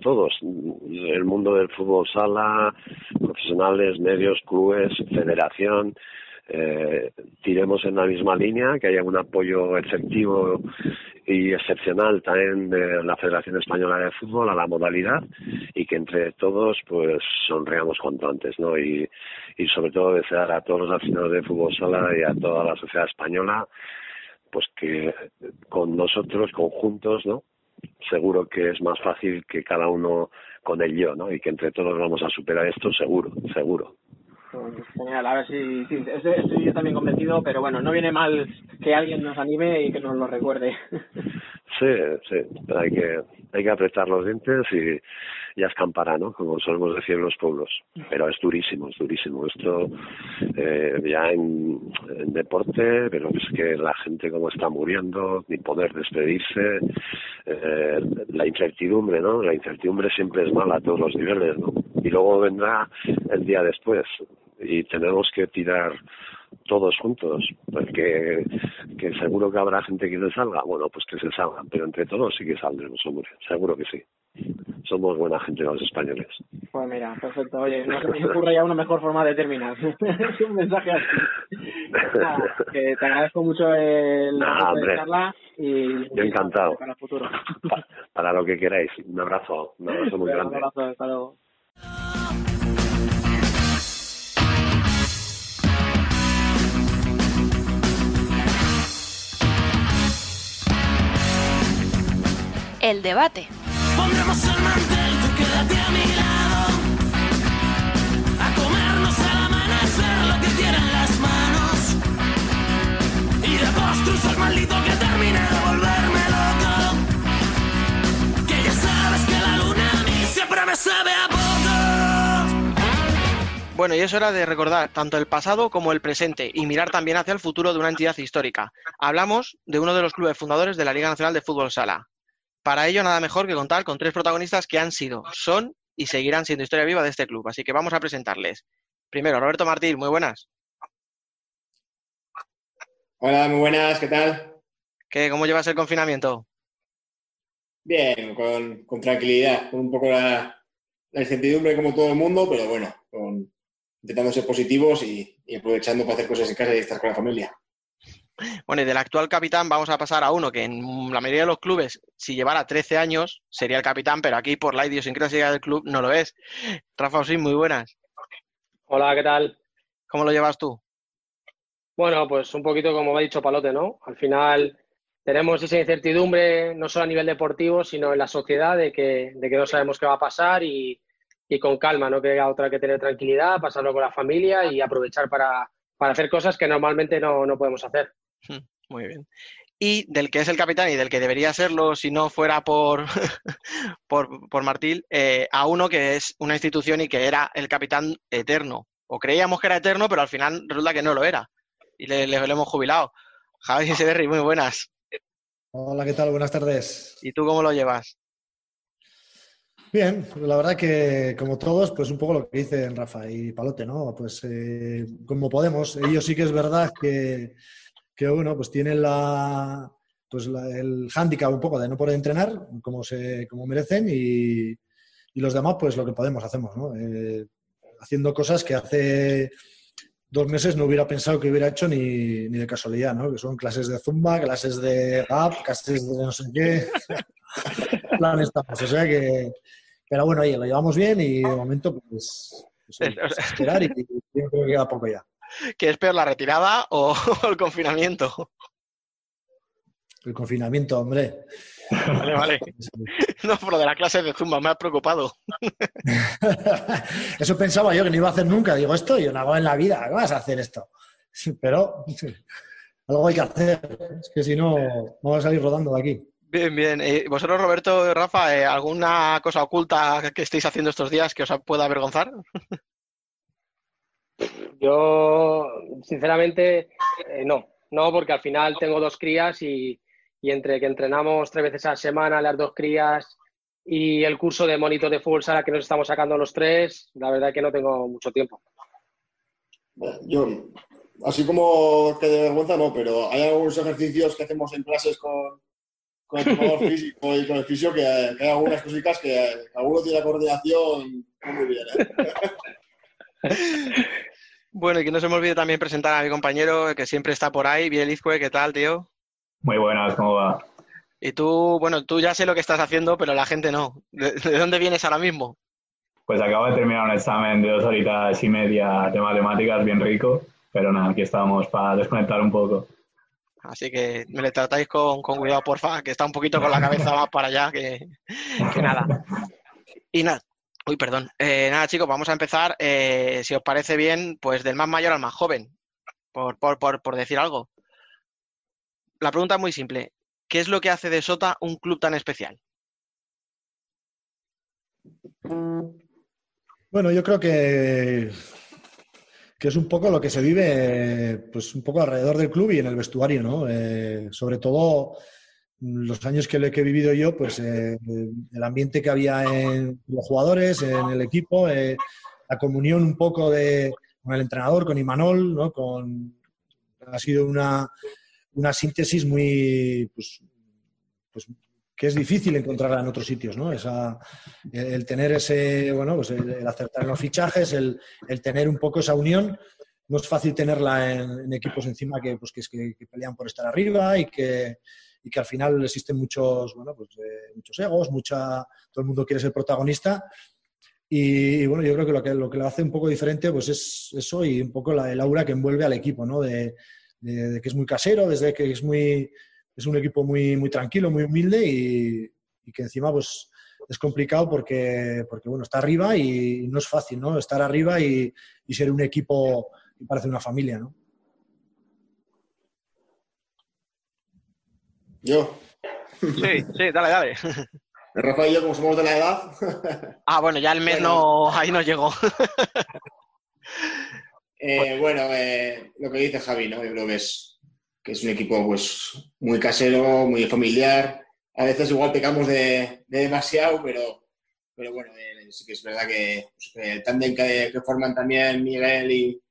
todos, el mundo del fútbol sala, profesionales, medios, clubes, federación, eh, tiremos en la misma línea, que haya un apoyo efectivo y excepcional también de la Federación Española de Fútbol a la modalidad y que entre todos pues sonreamos cuanto antes, ¿no? Y, y sobre todo desear a todos los aficionados de fútbol sala y a toda la sociedad española pues que con nosotros conjuntos, ¿no? Seguro que es más fácil que cada uno con el yo, ¿no? Y que entre todos vamos a superar esto seguro, seguro. Pues, Genial, a ver si, estoy, yo también convencido, pero bueno, no viene mal que alguien nos anime y que nos lo recuerde. Sí, sí, hay que, hay que apretar los dientes y ya escampará, ¿no? Como solemos decir en los pueblos. Pero es durísimo, es durísimo. Esto eh, ya en, en deporte, pero es que la gente como está muriendo, ni poder despedirse, eh, la incertidumbre, ¿no? La incertidumbre siempre es mala a todos los niveles, ¿no? Y luego vendrá el día después y tenemos que tirar todos juntos, porque que seguro que habrá gente que se salga, bueno, pues que se salgan, pero entre todos sí que saldremos, hombre, seguro que sí. Somos buena gente los españoles. Pues mira, perfecto. Oye, no se me ocurre ya una mejor forma de terminar. es un mensaje así. Nada, que te agradezco mucho el Nah, charla y Yo encantado. para el futuro. Pa- para lo que queráis. Un abrazo, un abrazo muy grande. Un abrazo, hasta luego. El debate. Pondremos el mantel, tú quédate a mi lado. A comernos al amanecer lo que tienen las manos. Y de postres al maldito que termine de volverme loco. Que ya sabes que la luna a mí siempre me sabe a poco. Bueno, y es hora de recordar tanto el pasado como el presente y mirar también hacia el futuro de una entidad histórica. Hablamos de uno de los clubes fundadores de la Liga Nacional de Fútbol Sala. Para ello, nada mejor que contar con tres protagonistas que han sido, son y seguirán siendo historia viva de este club. Así que vamos a presentarles. Primero, Roberto Martín, muy buenas. Hola, muy buenas, ¿qué tal? ¿Qué, ¿Cómo llevas el confinamiento? Bien, con, con tranquilidad, con un poco la, la incertidumbre como todo el mundo, pero bueno, con, intentando ser positivos y, y aprovechando para hacer cosas en casa y estar con la familia. Bueno, y del actual capitán vamos a pasar a uno que en la mayoría de los clubes, si llevara 13 años, sería el capitán, pero aquí por la idiosincrasia del club no lo es. Rafa Osín, muy buenas. Hola, ¿qué tal? ¿Cómo lo llevas tú? Bueno, pues un poquito como ha dicho Palote, ¿no? Al final tenemos esa incertidumbre no solo a nivel deportivo, sino en la sociedad de que, de que no sabemos qué va a pasar y, y con calma, no que otra que tener tranquilidad, pasarlo con la familia y aprovechar para, para hacer cosas que normalmente no, no podemos hacer. Muy bien. Y del que es el capitán y del que debería serlo si no fuera por, por, por Martín, eh, a uno que es una institución y que era el capitán eterno. O creíamos que era eterno, pero al final resulta que no lo era. Y le, le- le hemos jubilado. Javi Severri, muy buenas. Hola, ¿qué tal? Buenas tardes. ¿Y tú cómo lo llevas? Bien, la verdad que como todos, pues un poco lo que dicen Rafa y Palote, ¿no? Pues eh, como podemos. Ellos sí que es verdad que, que bueno, pues tienen la, pues la- el hándicap un poco de no poder entrenar como, se, como merecen y, y los demás, pues lo que podemos hacemos, ¿no? Eh, haciendo cosas que hace dos meses no hubiera pensado que hubiera hecho ni, ni de casualidad, ¿no? Que son clases de zumba, clases de gap, clases de no sé qué. plan estamos. O sea que, pero bueno, oye, lo llevamos bien y de momento, pues, pues, pues, esperar y, y creo que queda poco ya. ¿Qué es peor, la retirada o el confinamiento? El confinamiento, hombre. Vale, vale. No, por lo de las clases de Zumba, me ha preocupado. Eso pensaba yo que no iba a hacer nunca. Digo, esto yo no hago en la vida, ¿qué vas a hacer esto? Pero algo hay que hacer. Es que si no, vamos a salir rodando de aquí. Bien, bien. Eh, ¿Vosotros, Roberto, Rafa, eh, alguna cosa oculta que estéis haciendo estos días que os pueda avergonzar? Yo, sinceramente, eh, no. No, porque al final tengo dos crías y, y entre que entrenamos tres veces a la semana, las dos crías y el curso de monitor de fútbol sala que nos estamos sacando los tres, la verdad es que no tengo mucho tiempo. Yo, así como que de vergüenza no, pero hay algunos ejercicios que hacemos en clases con, con el preparador físico y con el fisio que, que hay algunas cositas que, que alguno tiene la coordinación muy bien. ¿eh? Bueno, y que no se me olvide también presentar a mi compañero que siempre está por ahí, Biel Izcue, ¿qué tal, tío? Muy buenas, ¿cómo va? Y tú, bueno, tú ya sé lo que estás haciendo, pero la gente no. ¿De, de dónde vienes ahora mismo? Pues acabo de terminar un examen de dos horitas y media de matemáticas bien rico, pero nada, aquí estamos para desconectar un poco. Así que me le tratáis con, con cuidado, porfa, que está un poquito con la cabeza más para allá que, que nada. Y nada, uy, perdón. Eh, nada, chicos, vamos a empezar, eh, si os parece bien, pues del más mayor al más joven, por, por, por, por decir algo. La pregunta es muy simple. ¿Qué es lo que hace de Sota un club tan especial? Bueno, yo creo que, que es un poco lo que se vive, pues un poco alrededor del club y en el vestuario, ¿no? Eh, sobre todo los años que, que he vivido yo, pues eh, el ambiente que había en los jugadores, en el equipo, eh, la comunión un poco de, con el entrenador, con Imanol, ¿no? Con, ha sido una, una síntesis muy, pues, pues, que es difícil encontrarla en otros sitios, ¿no? Esa, el, el tener ese, bueno, pues el, el, acertar en los fichajes, el, el, tener un poco esa unión, no es fácil tenerla en, en equipos encima que, pues, que, que, que, pelean por estar arriba y que, y que al final existen muchos, bueno, pues, eh, muchos egos, mucha, todo el mundo quiere ser protagonista. Y, y, bueno, yo creo que lo, que lo que lo hace un poco diferente pues es eso y un poco la, el aura que envuelve al equipo, ¿no? De, de, de que es muy casero, desde que es muy es un equipo muy, muy tranquilo, muy humilde y, y, que encima pues es complicado porque, porque bueno, está arriba y no es fácil, ¿no? Estar arriba y, y ser un equipo que parece una familia, ¿no? Yo. Sí, sí, dale, dale. Rafa y yo, como somos de la edad. ah, bueno, ya el mes no, ahí no llegó. Eh, bueno, eh, lo que dice Javi, ¿no? Yo creo que es, que es un equipo pues muy casero, muy familiar. A veces igual pecamos de, de demasiado, pero, pero bueno, eh, sí que es verdad que, pues, que el tándem que, que forman también Miguel y,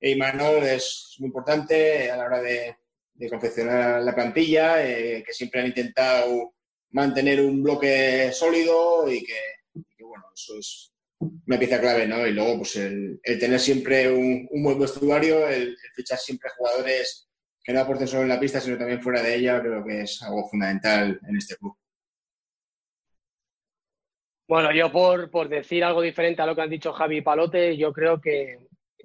y Manuel es muy importante a la hora de, de confeccionar la plantilla, eh, que siempre han intentado mantener un bloque sólido y que, bueno, eso es una pieza clave, ¿no? Y luego, pues el, tener siempre un, buen vestuario, el, el, fichar siempre jugadores que no aporten solo en la pista, sino también fuera de ella, creo que es algo fundamental en este club. Bueno, yo por, por decir algo diferente a lo que han dicho Javi y Palote, yo creo que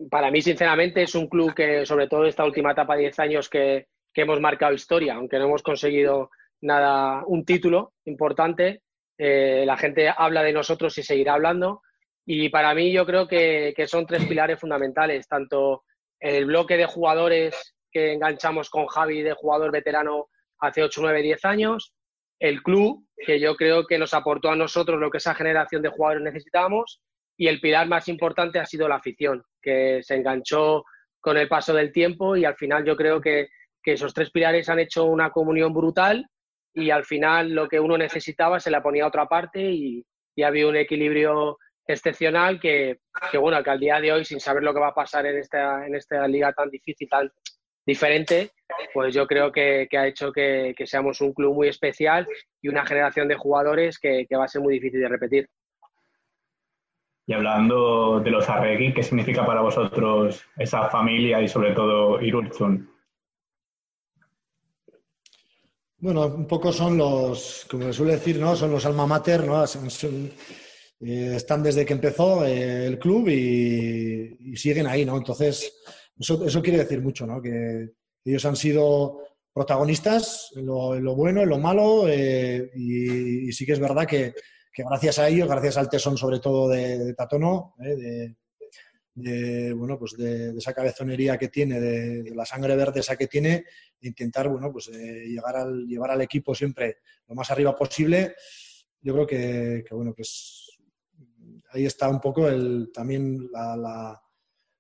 para mí, sinceramente, es un club que, sobre todo esta última etapa de 10 años, que, que hemos marcado historia, aunque no hemos conseguido nada, un título importante. Eh, la gente habla de nosotros y seguirá hablando. Y para mí yo creo que, que, son tres pilares fundamentales, tanto el bloque de jugadores que enganchamos con Javi de jugador veterano hace 8, 9, 10 años, el club, que yo creo que nos aportó a nosotros lo que esa generación de jugadores necesitábamos, y el pilar más importante ha sido la afición, que se enganchó con el paso del tiempo y al final yo creo que, que esos tres pilares han hecho una comunión brutal y al final lo que uno necesitaba se la ponía a otra parte y, y había un equilibrio excepcional que, bueno, que al día de hoy, sin saber lo que va a pasar en esta, en esta liga tan difícil, tan diferente, pues yo creo que, ha hecho que, que, seamos un club muy especial y una generación de jugadores que, va a ser muy difícil de repetir. Y hablando de los Arregui, ¿qué significa para vosotros esa familia y sobre todo Irurzun? Bueno, un poco son los, como se suele decir, ¿no? Son los alma mater, ¿no? Eh, están desde que empezó eh, el club y, siguen ahí, ¿no? Entonces, eso, eso, quiere decir mucho, ¿no? Que ellos han sido protagonistas en lo, en lo bueno, en lo malo, eh, y, sí que es verdad que, gracias a ellos, gracias al tesón sobre todo de, de Tatono, de, de, bueno, pues de, esa cabezonería que tiene, de, la sangre verde esa que tiene, intentar bueno, pues, eh, llegar al, llevar al equipo siempre lo más arriba posible. Yo creo que, que bueno, pues ahí está un poco el, también la, la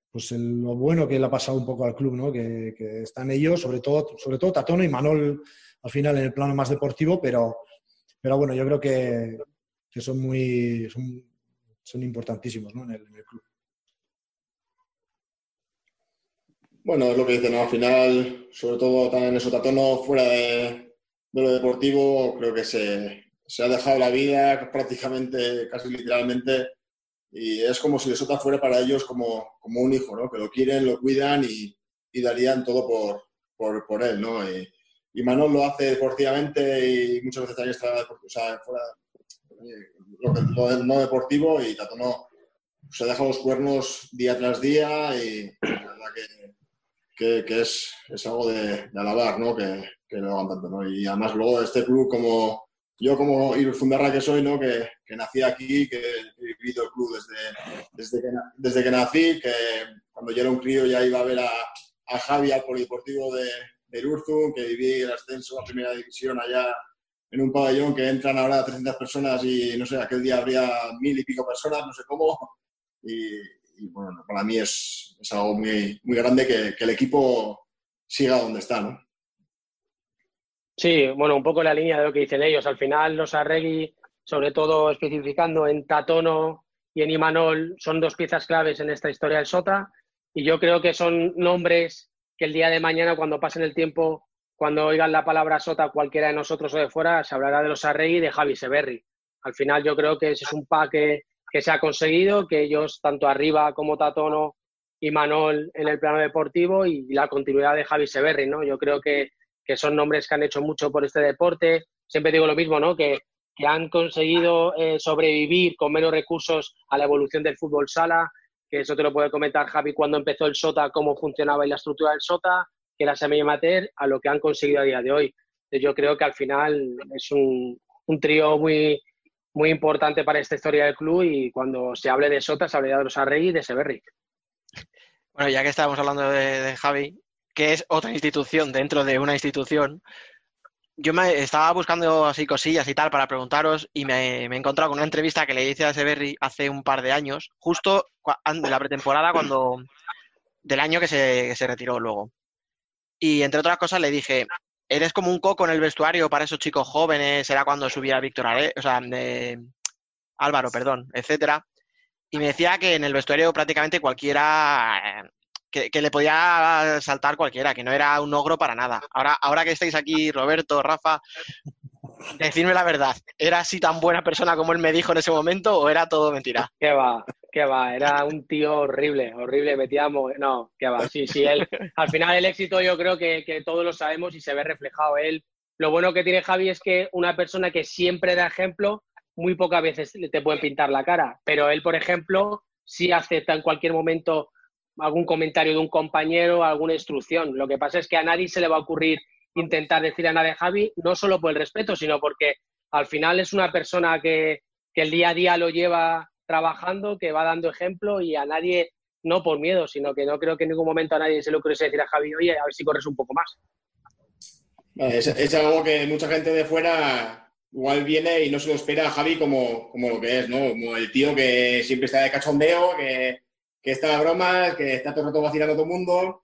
pues lo bueno que le ha pasado un poco al club, ¿no? que, que, están ellos, sobre todo, sobre todo Tatono y Manol al final en el plano más deportivo, pero, pero bueno, yo creo que, que son muy son, son importantísimos ¿no? en el club. Bueno, es lo que dicen, ¿no? Al final, sobre todo también eso, Tatono, fuera de, de, lo deportivo, creo que se, se, ha dejado la vida prácticamente, casi literalmente, y es como si Sota fuera para ellos como, como un hijo, ¿no? Que lo quieren, lo cuidan y, y darían todo por, por, por él, ¿no? Y, y, lo hace deportivamente y muchas veces también está o sea, fuera lo, lo, no deportivo y Tatono se deja los cuernos día tras día y la verdad que que, que es, es, algo de, de alabar, ¿no? Que, que, lo hagan tanto, ¿no? Y además luego este club como yo como Irfundarra que soy, ¿no? Que, que, nací aquí, que he vivido el club desde, desde, que, desde que nací, que cuando yo era un crío ya iba a ver a, a Javi al polideportivo de, de Irurzun, que viví el ascenso a primera división allá en un pabellón que entran ahora 300 personas y no sé, aquel día habría mil y pico personas, no sé cómo. Y, y bueno, para mí es, es algo muy, muy grande que, el equipo siga donde está, ¿no? Sí, bueno, un poco la línea de lo que dicen ellos. Al final, los Arregui, sobre todo especificando en Tatono y en Imanol, son dos piezas claves en esta historia del Sota. Y yo creo que son nombres que el día de mañana, cuando pasen el tiempo, cuando oigan la palabra Sota cualquiera de nosotros o de fuera, se hablará de los Arregui y de Javi Severri. Al final, yo creo que ese es un paque que se ha conseguido, que ellos, tanto arriba como Tatono y Manol en el plano deportivo y la continuidad de Javi Severri, ¿no? Yo creo que, que son nombres que han hecho mucho por este deporte. Siempre digo lo mismo, ¿no? Que, que han conseguido eh, sobrevivir con menos recursos a la evolución del fútbol sala, que eso te lo puede comentar Javi cuando empezó el SOTA, cómo funcionaba y la estructura del SOTA, que era semi amateur, a lo que han conseguido a día de hoy. Yo creo que al final es un, un trío muy, muy importante para esta historia del club y cuando se hable de Sota se de los Arregui y de Severri. Bueno, ya que estábamos hablando de, de, Javi, que es otra institución dentro de una institución, yo me estaba buscando así cosillas y tal para preguntaros y me, me he encontrado con una entrevista que le hice a Severri hace un par de años, justo en la pretemporada cuando, del año que se, que se retiró luego. Y entre otras cosas le dije, eres como un coco en el vestuario para esos chicos jóvenes, era cuando subía Víctor Ale- o sea, Álvaro, perdón, etcétera. Y me decía que en el vestuario prácticamente cualquiera, eh, que, que le podía saltar cualquiera, que no era un ogro para nada. Ahora, ahora que estáis aquí, Roberto, Rafa, decidme la verdad, ¿era así tan buena persona como él me dijo en ese momento o era todo mentira? Que va, que va, era un tío horrible, horrible, metíamos, no, que va, sí, sí, él, al final el éxito yo creo que, que todos lo sabemos y se ve reflejado él. Lo bueno que tiene Javi es que una persona que siempre da ejemplo, muy pocas veces te pueden pintar la cara, pero él, por ejemplo, sí acepta en cualquier momento algún comentario de un compañero, alguna instrucción. Lo que pasa es que a nadie se le va a ocurrir intentar decir a nada de Javi, no solo por el respeto, sino porque al final es una persona que, que el día a día lo lleva trabajando, que va dando ejemplo y a nadie, no por miedo, sino que no creo que en ningún momento a nadie se le ocurriese decir a Javi, oye, a ver si corres un poco más. Es, algo que mucha gente de fuera igual viene y no se lo espera a Javi como, como lo que es, ¿no? Como el tío que siempre está de cachondeo, que, que está de bromas, que está todo el rato vacilando a todo el mundo,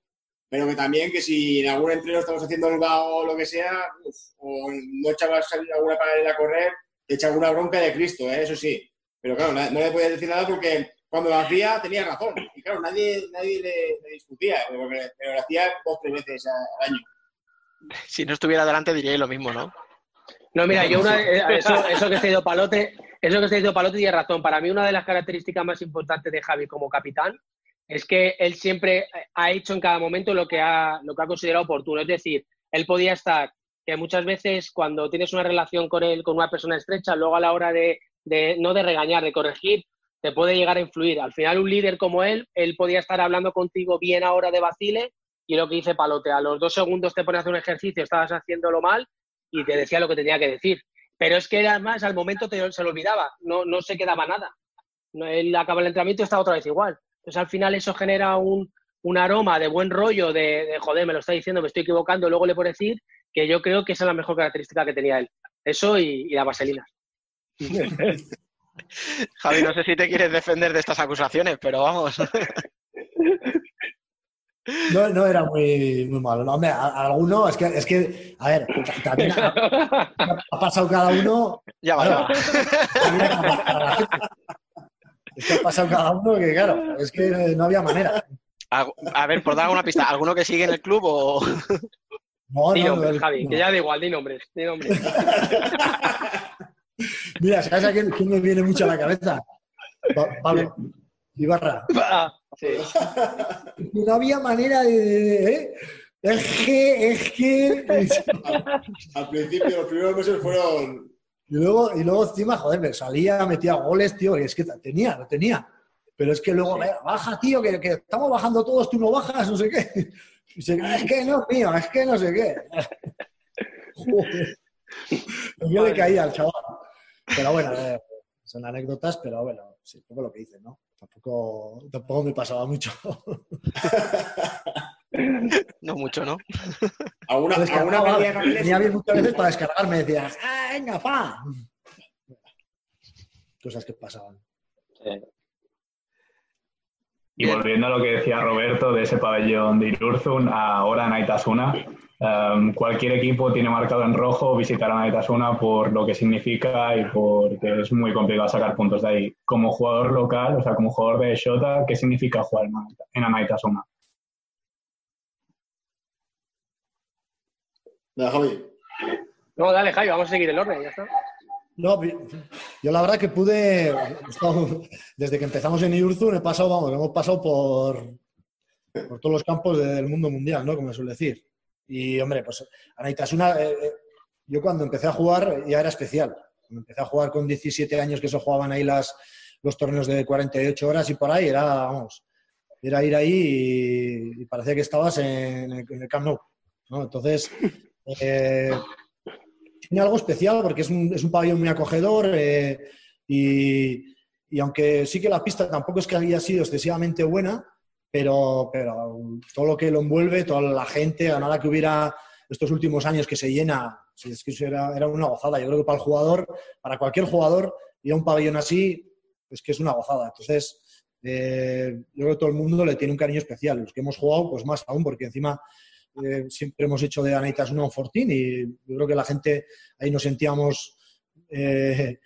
pero que también que si en algún entreno estamos haciendo algo o lo que sea, uf, o no echabas alguna para ir a correr, te echa alguna bronca de Cristo, ¿eh? eso sí. Pero claro, no le podías decir nada porque cuando lo hacía tenía razón. Y claro, nadie, nadie le, le discutía, pero, lo hacía dos o tres veces al año. Si no estuviera delante diría lo mismo, ¿no? No, mira, yo una, eh, eso, eso que está diciendo Palote, eso que está diciendo Palote tiene razón. Para mí una de las características más importantes de Javi como capitán es que él siempre ha hecho en cada momento lo que ha, lo que ha considerado oportuno. Es decir, él podía estar, que muchas veces cuando tienes una relación con él, con una persona estrecha, luego a la hora de, no de regañar, de corregir, te puede llegar a influir. Al final, un líder como él, él podía estar hablando contigo bien ahora de vacile y lo que dice Palote, a los dos segundos te pones a hacer un ejercicio, estabas haciéndolo mal y te decía lo que tenía que decir. Pero es que además al momento te, se lo olvidaba, no, no se quedaba nada. Él acaba el entrenamiento y está otra vez igual. Entonces al final eso genera un, un aroma de buen rollo, de, de, joder, me lo está diciendo, me estoy equivocando, luego le puedo decir que yo creo que esa es la mejor característica que tenía él. Eso y, y la vaselina. Javi, no sé si te quieres defender de estas acusaciones, pero vamos. No, no era muy, muy malo. No, hombre, a- a alguno, es que, es que, a ver, también ha, ha pasado cada uno. Ya va, claro, ya mira cómo para la gente. Es que ha pasado cada uno que, claro, es que no había manera. A, a ver, por dar alguna pista, ¿alguno que sigue en el club o...? No, Di no, nombres, no, Javi, no. que ya da igual, di nombres, di nombres. Mira, ¿sabes a quién, quién me viene mucho a la cabeza? Pa- Pablo Ibarra. Ah, sí. No había manera de. ¿eh? Es que, es que. Al principio, los primeros meses fueron. Y luego, y luego encima, joder, me salía, metía goles, tío, y es que tenía, lo tenía. Pero es que luego, "Venga, baja, tío, que, que estamos bajando todos, tú no bajas, no sé qué. Y se- es que no, tío, es que no sé qué. Joder. Yo le caía al chaval. Pero bueno, eh, son anécdotas, pero bueno, sí, poco lo que dice, ¿no? Tampoco, tampoco me pasaba mucho. No mucho, ¿no? ¿Alguna, alguna Descargaba, medida también es- venía bien muchas veces para descargar, me decías, ¡ah, venga, pa! Cosas que pasaban. Y volviendo a lo que decía Roberto de ese pabellón de Irurzun, ahora en Aitasuna, em, cualquier equipo tiene marcado en rojo visitar a Aitasuna por lo que significa y porque es muy complicado sacar puntos de ahí. Como jugador local, o sea, como jugador de Shota, ¿qué significa jugar en Anaita- en Anaitasuna? Venga, Javi. No, dale, Javi, vamos a seguir el orden, ya está. No, yo la verdad que pude, estado- desde que empezamos en Iurzun he pasado, vamos, hemos pasado por, por todos los campos del mundo mundial, ¿no? Como se suele decir. Y, hombre, pues Anaitasuna, eh, eh, yo cuando empecé a jugar ya era especial. Cuando empecé a jugar con 17 años que se jugaban ahí las, los torneos de 48 horas y por ahí, era, vamos, era ir ahí y, y parecía que estabas en, el- en el Camp Nou, ¿no? Entonces, eh, tiene algo especial porque es un, es un pabellón muy acogedor eh, y, y aunque sí que la pista tampoco es que haya sido excesivamente buena, pero, pero todo lo que lo envuelve, toda la gente, a nada que hubiera estos últimos años que se llena, es que era, era una gozada. Yo creo que para el jugador, para cualquier jugador, ir a un pabellón así, es que es una gozada. Entonces, eh, yo creo que todo el mundo le tiene un cariño especial. Los que hemos jugado, pues más aún, porque encima eh, siempre hemos hecho de Anaitas un fortín y yo creo que la gente ahí nos sentíamos eh,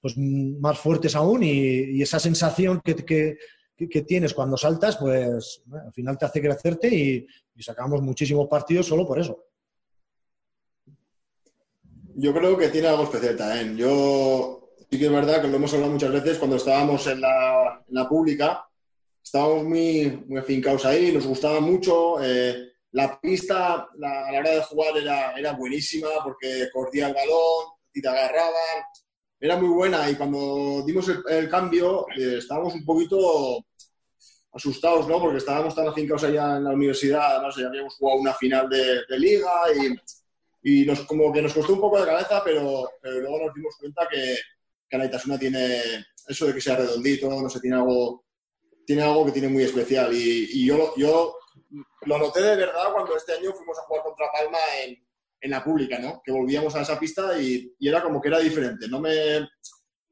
pues más fuertes aún y, esa sensación que, que, que tienes cuando saltas, pues al final te hace crecerte y, y sacamos muchísimos partidos solo por eso. Yo creo que tiene algo especial también. Yo sí que es verdad que lo hemos hablado muchas veces cuando estábamos en la, en la pública, estábamos muy, muy afincados ahí, nos gustaba mucho. eh, la pista la- a la hora de jugar era, era buenísima porque corría el balón y te agarraban. Era muy buena y cuando dimos el, el cambio eh, estábamos un poquito asustados, ¿no? Porque estábamos tan afincados allá en la universidad, además ya habíamos jugado una final de, de liga y, y nos, como que nos costó un poco de cabeza, pero, pero luego nos dimos cuenta que, que tiene eso de que sea redondito, no sé, tiene algo, tiene algo que tiene muy especial. Y, y yo, yo lo noté de verdad cuando este año fuimos a jugar contra Palma en, en la pública, ¿no? Que volvíamos a esa pista y, era como que era diferente. No me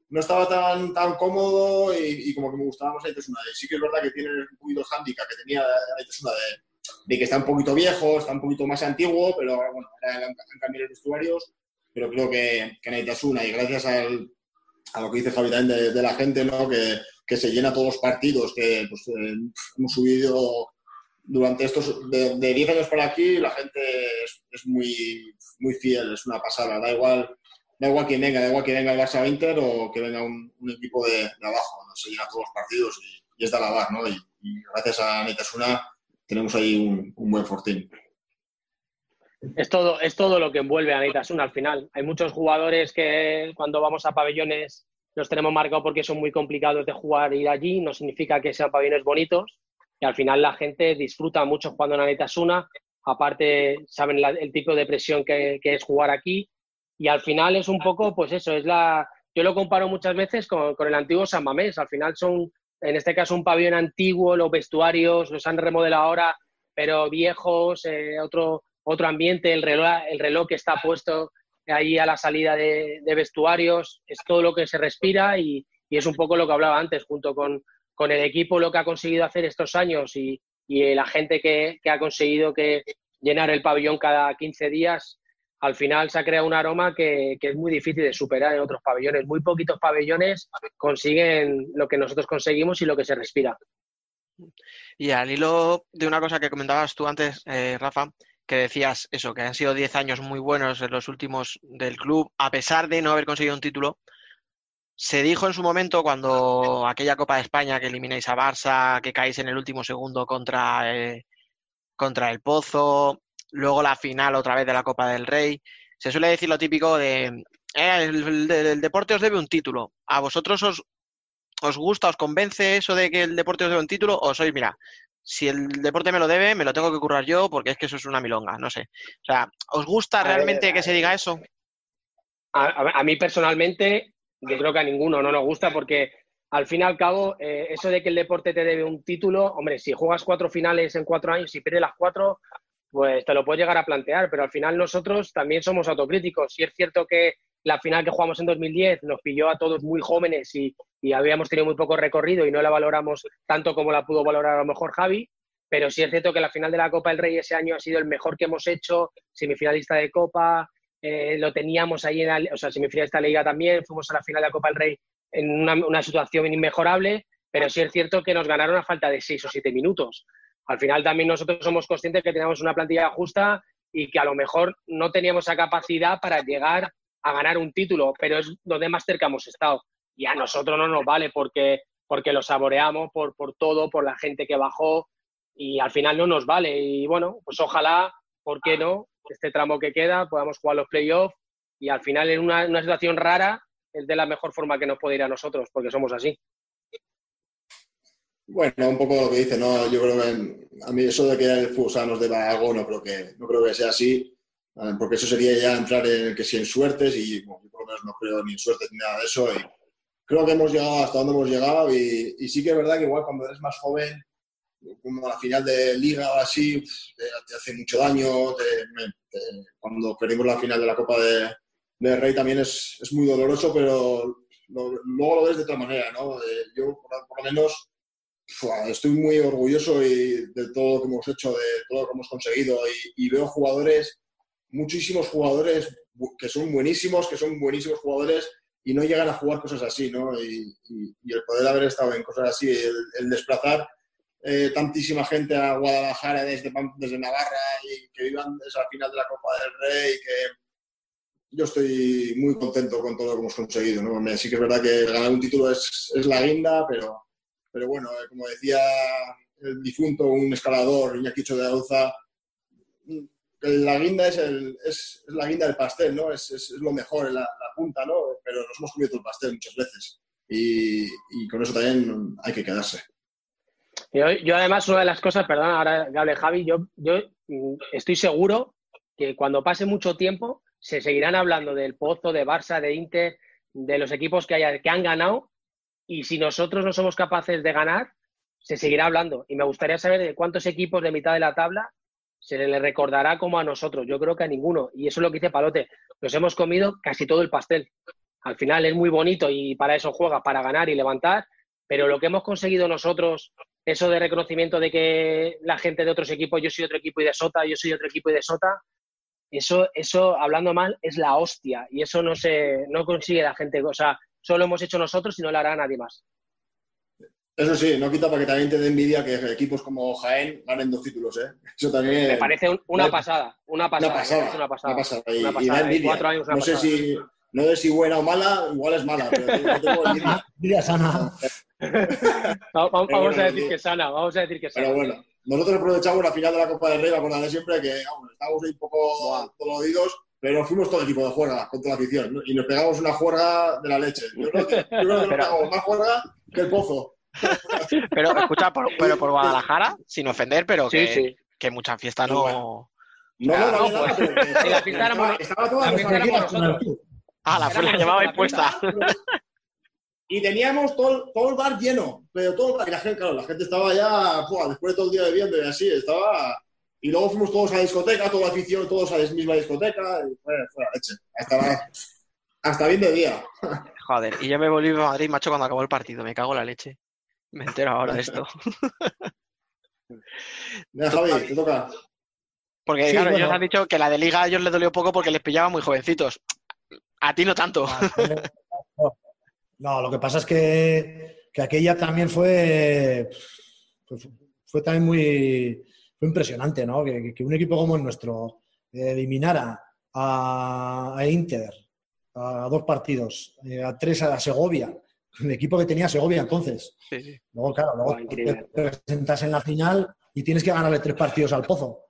no estaba tan, tan cómodo y, como que me gustaba más Aitasuna. Y sí que es verdad que tiene un poquito el hándicap que tenía Aitasuna de, de que está un poquito viejo, está un poquito más antiguo, pero bueno, han, cambiado los vestuarios. Pero creo que, que Aitasuna, y gracias al, a lo que dice Javi también de, de la gente, ¿no? Que, que se llena todos los partidos, que pues, eh, hemos subido durante estos de, de 10 años para aquí, la gente es, muy, muy fiel, es una pasada. Da igual, da igual quién venga, da igual que venga el Barça Inter o que venga un, equipo de, abajo, ¿no? se llena todos los partidos y, y es de alabar, ¿no? Y, gracias a Netasuna tenemos ahí un, buen fortín. Es todo, es todo lo que envuelve a Neitasuna al final. Hay muchos jugadores que cuando vamos a pabellones los tenemos marcados porque son muy complicados de jugar ir allí, no significa que sean pabellones bonitos y al final la gente disfruta mucho jugando en Neitasuna, aparte saben el tipo de presión que, es jugar aquí. Y al final es un poco, pues eso, es la... Yo lo comparo muchas veces con, con el antiguo San Mamés, al final son, en este caso, un pabellón antiguo, los vestuarios los han remodelado ahora, pero viejos, eh, otro, otro ambiente, el reloj, el reloj que está puesto ahí a la salida de, de vestuarios, es todo lo que se respira y, y es un poco lo que hablaba antes, junto con, con el equipo, lo que ha conseguido hacer estos años y, la gente que, ha conseguido que llenar el pabellón cada 15 días, al final se ha creado un aroma que, que es muy difícil de superar en otros pabellones. Muy poquitos pabellones consiguen lo que nosotros conseguimos y lo que se respira. Y al hilo de una cosa que comentabas tú antes, eh, Rafa, que decías eso, que han sido 10 años muy buenos en los últimos del club, a pesar de no haber conseguido un título. Se dijo en su momento cuando aquella Copa de España que elimináis a Barça, que caéis en el último segundo contra, eh, contra el Pozo, luego la final otra vez de la Copa del Rey. Se suele decir lo típico de eh, el, el- el deporte os debe un título. ¿A vosotros os, os gusta, os convence eso de que el deporte os debe un título? ¿O sois, mira, si el deporte me lo debe, me lo tengo que currar yo porque es que eso es una milonga, no sé. O sea, ¿os gusta A ver, realmente que se diga eso? A mí personalmente, yo creo que a ninguno no nos gusta porque al fin y al cabo, eh, eso de que el deporte te debe un título, hombre, si juegas cuatro finales en cuatro años y pierdes las cuatro, pues te lo puedes llegar a plantear, pero al final nosotros también somos autocríticos. Si es cierto que la final que jugamos en 2010 nos pilló a todos muy jóvenes y, y habíamos tenido muy poco recorrido y no la valoramos tanto como la pudo valorar a lo mejor Javi, pero sí es cierto que la final de la Copa del Rey ese año ha sido el mejor que hemos hecho, semifinalista de Copa, eh, lo teníamos ahí en la, o sea, semifinalista de Liga también, fuimos a la final de la Copa del Rey en una, situación inmejorable, pero sí es cierto que nos ganaron a falta de seis o siete minutos. Al final también nosotros somos conscientes que teníamos una plantilla justa y que a lo mejor no teníamos esa capacidad para llegar a ganar un título, pero es donde más cerca hemos estado. Y a nosotros no nos vale porque, porque lo saboreamos por, por todo, por la gente que bajó y al final no nos vale. Y bueno, pues ojalá, ¿por qué no? Este tramo que queda, podamos jugar los playoffs y al final en una, una situación rara es de la mejor forma que nos puede ir a nosotros, porque somos así. Bueno, un poco lo que dice, ¿no? Yo creo que a mí eso de que el fútbol nos deba algo no creo que, no creo que sea así, eh, porque eso sería ya entrar en que si en suertes y bueno, yo por lo menos no creo ni en suertes ni nada de eso. Y creo que hemos llegado hasta donde hemos llegado y, y sí que es verdad que igual cuando eres más joven, como la final de liga o así, te, te hace mucho daño. te- te- cuando perdimos la final de la Copa de, de Rey también es, es muy doloroso, pero lo- luego lo ves de otra manera, ¿no? Eh, yo por, por lo menos fua, estoy muy orgulloso y de todo lo que hemos hecho, de todo lo que hemos conseguido y, y veo jugadores, muchísimos jugadores que son buenísimos, que son buenísimos jugadores y no llegan a jugar cosas así, ¿no? Y, y- y el poder haber estado en cosas así, el, el desplazar eh, tantísima gente a Guadalajara desde, desde Navarra y que vivan esa final de la Copa del Rey, que yo estoy muy contento con todo lo que hemos conseguido, ¿no? Sí que es verdad que ganar un título es, es la guinda, pero, pero bueno, eh, como decía el difunto, un escalador, Iñaki Cho de Auza, la guinda es, el, es, la guinda del pastel, ¿no? Es, es, lo mejor, la, la punta, ¿no? Pero nos hemos comido el pastel muchas veces. Y, y con eso también hay que quedarse. Yo, yo además, una de las cosas, perdón, ahora que hable Javi, yo, yo mm, estoy seguro que cuando pase mucho tiempo se seguirán hablando del Pozo, de Barça, de Inter, de los equipos que, haya, que han ganado y si nosotros no somos capaces de ganar, se seguirá hablando. Y me gustaría saber de cuántos equipos de mitad de la tabla se le recordará como a nosotros. Yo creo que a ninguno. Y eso es lo que dice Palote. Nos hemos comido casi todo el pastel. Al final es muy bonito y para eso juega, para ganar y levantar, pero lo que hemos conseguido nosotros, eso de reconocimiento de que la gente de otros equipos, yo soy otro equipo y de Sota, yo soy otro equipo y de Sota, eso, eso hablando mal, es la hostia. Y eso no se, no consigue la gente. O sea, solo hemos hecho nosotros y no lo hará nadie más. Eso sí, no quita para que también te dé envidia que equipos como Jaén ganen dos títulos, ¿eh? Eso también. Me parece un- una pasada, una pasada. Una pasada, es una pasada. una pasada. Y, Una y pasada. da En envidia. cuatro años, una no sé si, no sé si buena o mala, igual es mala, pero yo tengo envidia. Envidia sana. Vamos, bueno, a decir sí. que sana, vamos a decir que sana. Pero bueno, nosotros aprovechamos la final de la Copa del Rey, acordaré siempre que vamos, estábamos ahí un poco doloridos, pero fuimos todo el equipo de juerga con toda la afición ¿no? y nos pegamos una juerga de la leche. Yo creo que, yo creo que nos Pero- pegamos más juerga que el pozo. Pero escucha, por, pero por Guadalajara, sin ofender, pero Sí, que, sí. que mucha fiesta no. No, no, no, no, pues, la éramos- estaba, estaba toda la la fiesta éramos nosotros. Ah, la, Éramos la llevaba impuesta. Y teníamos todo, el- todo el bar lleno, pero todo el bar, y la gente, claro, la gente estaba ya, ¡buah! después de todo el día bebiendo y así, estaba... Y luego fuimos todos a la discoteca, toda la afición, todos a la misma discoteca, y fue, fue la leche. Hasta, hasta bien de día. Joder, y yo me volví a Madrid, macho, cuando acabó el partido. Me cago en la leche. Me entero ahora de esto. Mira, Javi, te toca. Porque, Sí, claro, bueno. ellos han dicho que la de Liga a ellos les dolió poco porque les pillaba muy jovencitos. A ti no tanto. No, lo que pasa es que, que aquella también fue, pues, fue también muy fue impresionante, ¿no? Que, que un equipo como el nuestro eh, eliminara a, a Inter a dos partidos, eh, a tres a Segovia, el equipo que tenía Segovia entonces. Sí, sí. Luego, claro, luego increíble. te presentas en la final y tienes que ganarle tres partidos al Pozo.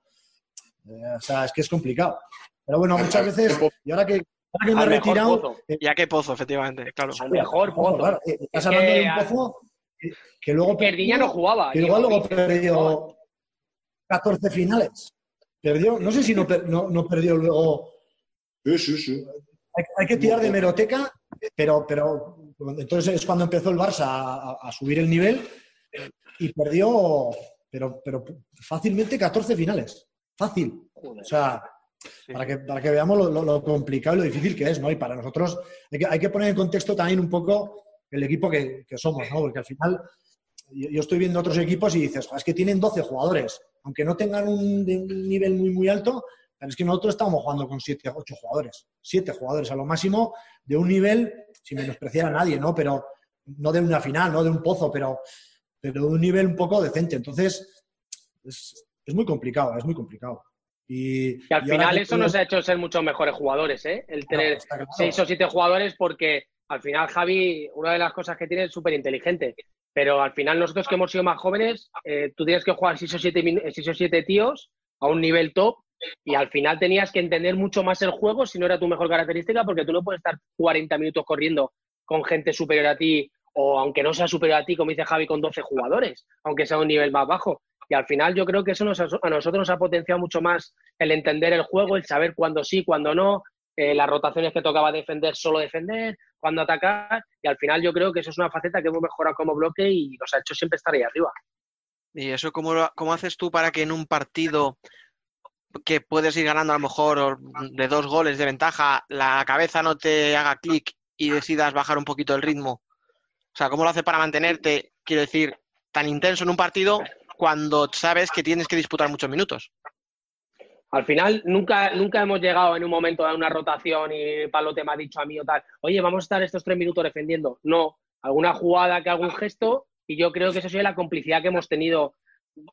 Eh, o sea, es que es complicado. Pero bueno, muchas veces, y ahora que, he Al mejor retirado, Pozo. eh, Ya que pozo, efectivamente, claro. Al mejor pozo. claro, eh, estás Es hablando que de un pozo que, que luego Que Erdiña no jugaba. que luego Jovic perdió 14 finales. Perdió, no sé si no, no, no perdió luego. Sí, sí, sí. Hay, hay que tirar de meroteca, pero, pero entonces es cuando empezó el Barça a, a- a subir el nivel y perdió, pero, pero fácilmente 14 finales. Fácil. O sea, para que, para que veamos lo, lo- lo complicado y lo difícil que es, ¿no? Y para nosotros hay que, hay que poner en contexto también un poco el equipo que, que somos, ¿no? Porque al final yo, yo estoy viendo otros equipos y dices, "Joder, es que tienen 12 jugadores, aunque no tengan un nivel muy, muy alto, pero es que nosotros estamos jugando con 7, 8 jugadores, 7 jugadores a lo máximo, de un nivel, sin menospreciar a nadie, ¿no? Pero no de una final, no de un pozo, pero, pero de un nivel un poco decente. Entonces, es, es muy complicado, es muy complicado. Y, al y final eso nos ha hecho ser muchos mejores jugadores, ¿eh? El tener claro. seis o siete jugadores porque al final Javi, una de las cosas que tiene es súper inteligente. Pero al final nosotros que hemos sido más jóvenes, eh, tú tienes que jugar seis o, siete, seis o siete tíos a un nivel top y al final tenías que entender mucho más el juego si no era tu mejor característica porque tú no puedes estar 40 minutos corriendo con gente superior a ti o aunque no sea superior a ti, como dice Javi, con 12 jugadores, aunque sea un nivel más bajo. Y al final yo creo que eso nos a nosotros nos ha potenciado mucho más el entender el juego, el saber cuándo sí, cuándo no, eh, las rotaciones que tocaba defender, solo defender, cuándo atacar. Y al final yo creo que eso es una faceta que hemos mejorado como bloque y nos ha hecho siempre estar ahí arriba. ¿Y eso cómo, cómo haces tú para que en un partido que puedes ir ganando a lo mejor de dos goles de ventaja, la cabeza no te haga clic y decidas bajar un poquito el ritmo? O sea, ¿cómo lo haces para mantenerte? Quiero decir, tan intenso en un partido cuando sabes que tienes que disputar muchos minutos. Al final, nunca, nunca hemos llegado en un momento a una rotación y Palote me ha dicho a mí o tal, oye, vamos a estar estos tres minutos defendiendo. No, alguna jugada que algún gesto y yo creo que eso es la complicidad que hemos tenido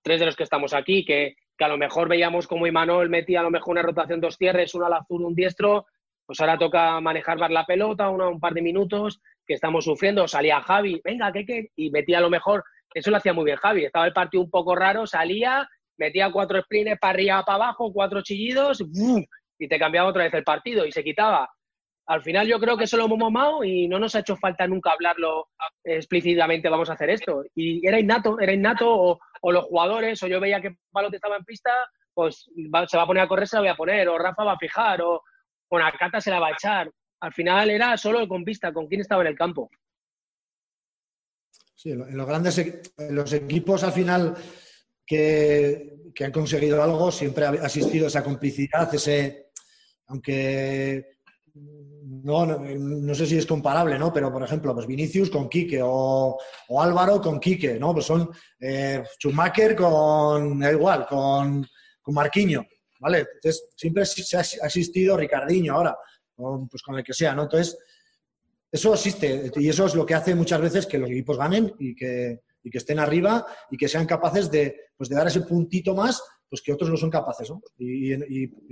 tres de los que estamos aquí, que, que a lo mejor veíamos como Imanol metía a lo mejor una rotación dos cierres, uno al azul, un diestro, pues ahora toca manejar más la pelota, una, un par de minutos, que estamos sufriendo, salía Javi, venga, que qué, y metía a lo mejor, eso lo hacía muy bien Javi, estaba el partido un poco raro, salía, metía cuatro sprints para arriba, para abajo, cuatro chillidos, ¡buf! y te cambiaba otra vez el partido y se quitaba. Al final yo creo que eso lo hemos mamado y no nos ha hecho falta nunca hablarlo explícitamente, vamos a hacer esto. Y era innato, era innato, o, los jugadores, o yo veía que Palote estaba en pista, pues se va a poner a correr, se la voy a poner, o Rafa va a fijar, o, o Nakata se la va a echar. Al final era solo con pista, con quién estaba en el campo. En lo- en los grandes e- en los equipos al final que, han conseguido algo siempre ha existido esa complicidad, ese aunque no, no, no sé si es comparable, ¿no? Pero por ejemplo, pues Vinicius con Quique o, Álvaro con Quique, ¿no? Pues son eh, Schumacher con igual, con, con Marquinho, ¿vale? Entonces siempre se ha existido Ricardinho ahora, con, pues con el que sea, ¿no? Entonces eso existe y eso es lo que hace muchas veces que los equipos ganen y que, y que estén arriba y que sean capaces de, pues de dar ese puntito más pues que otros no son capaces. Y,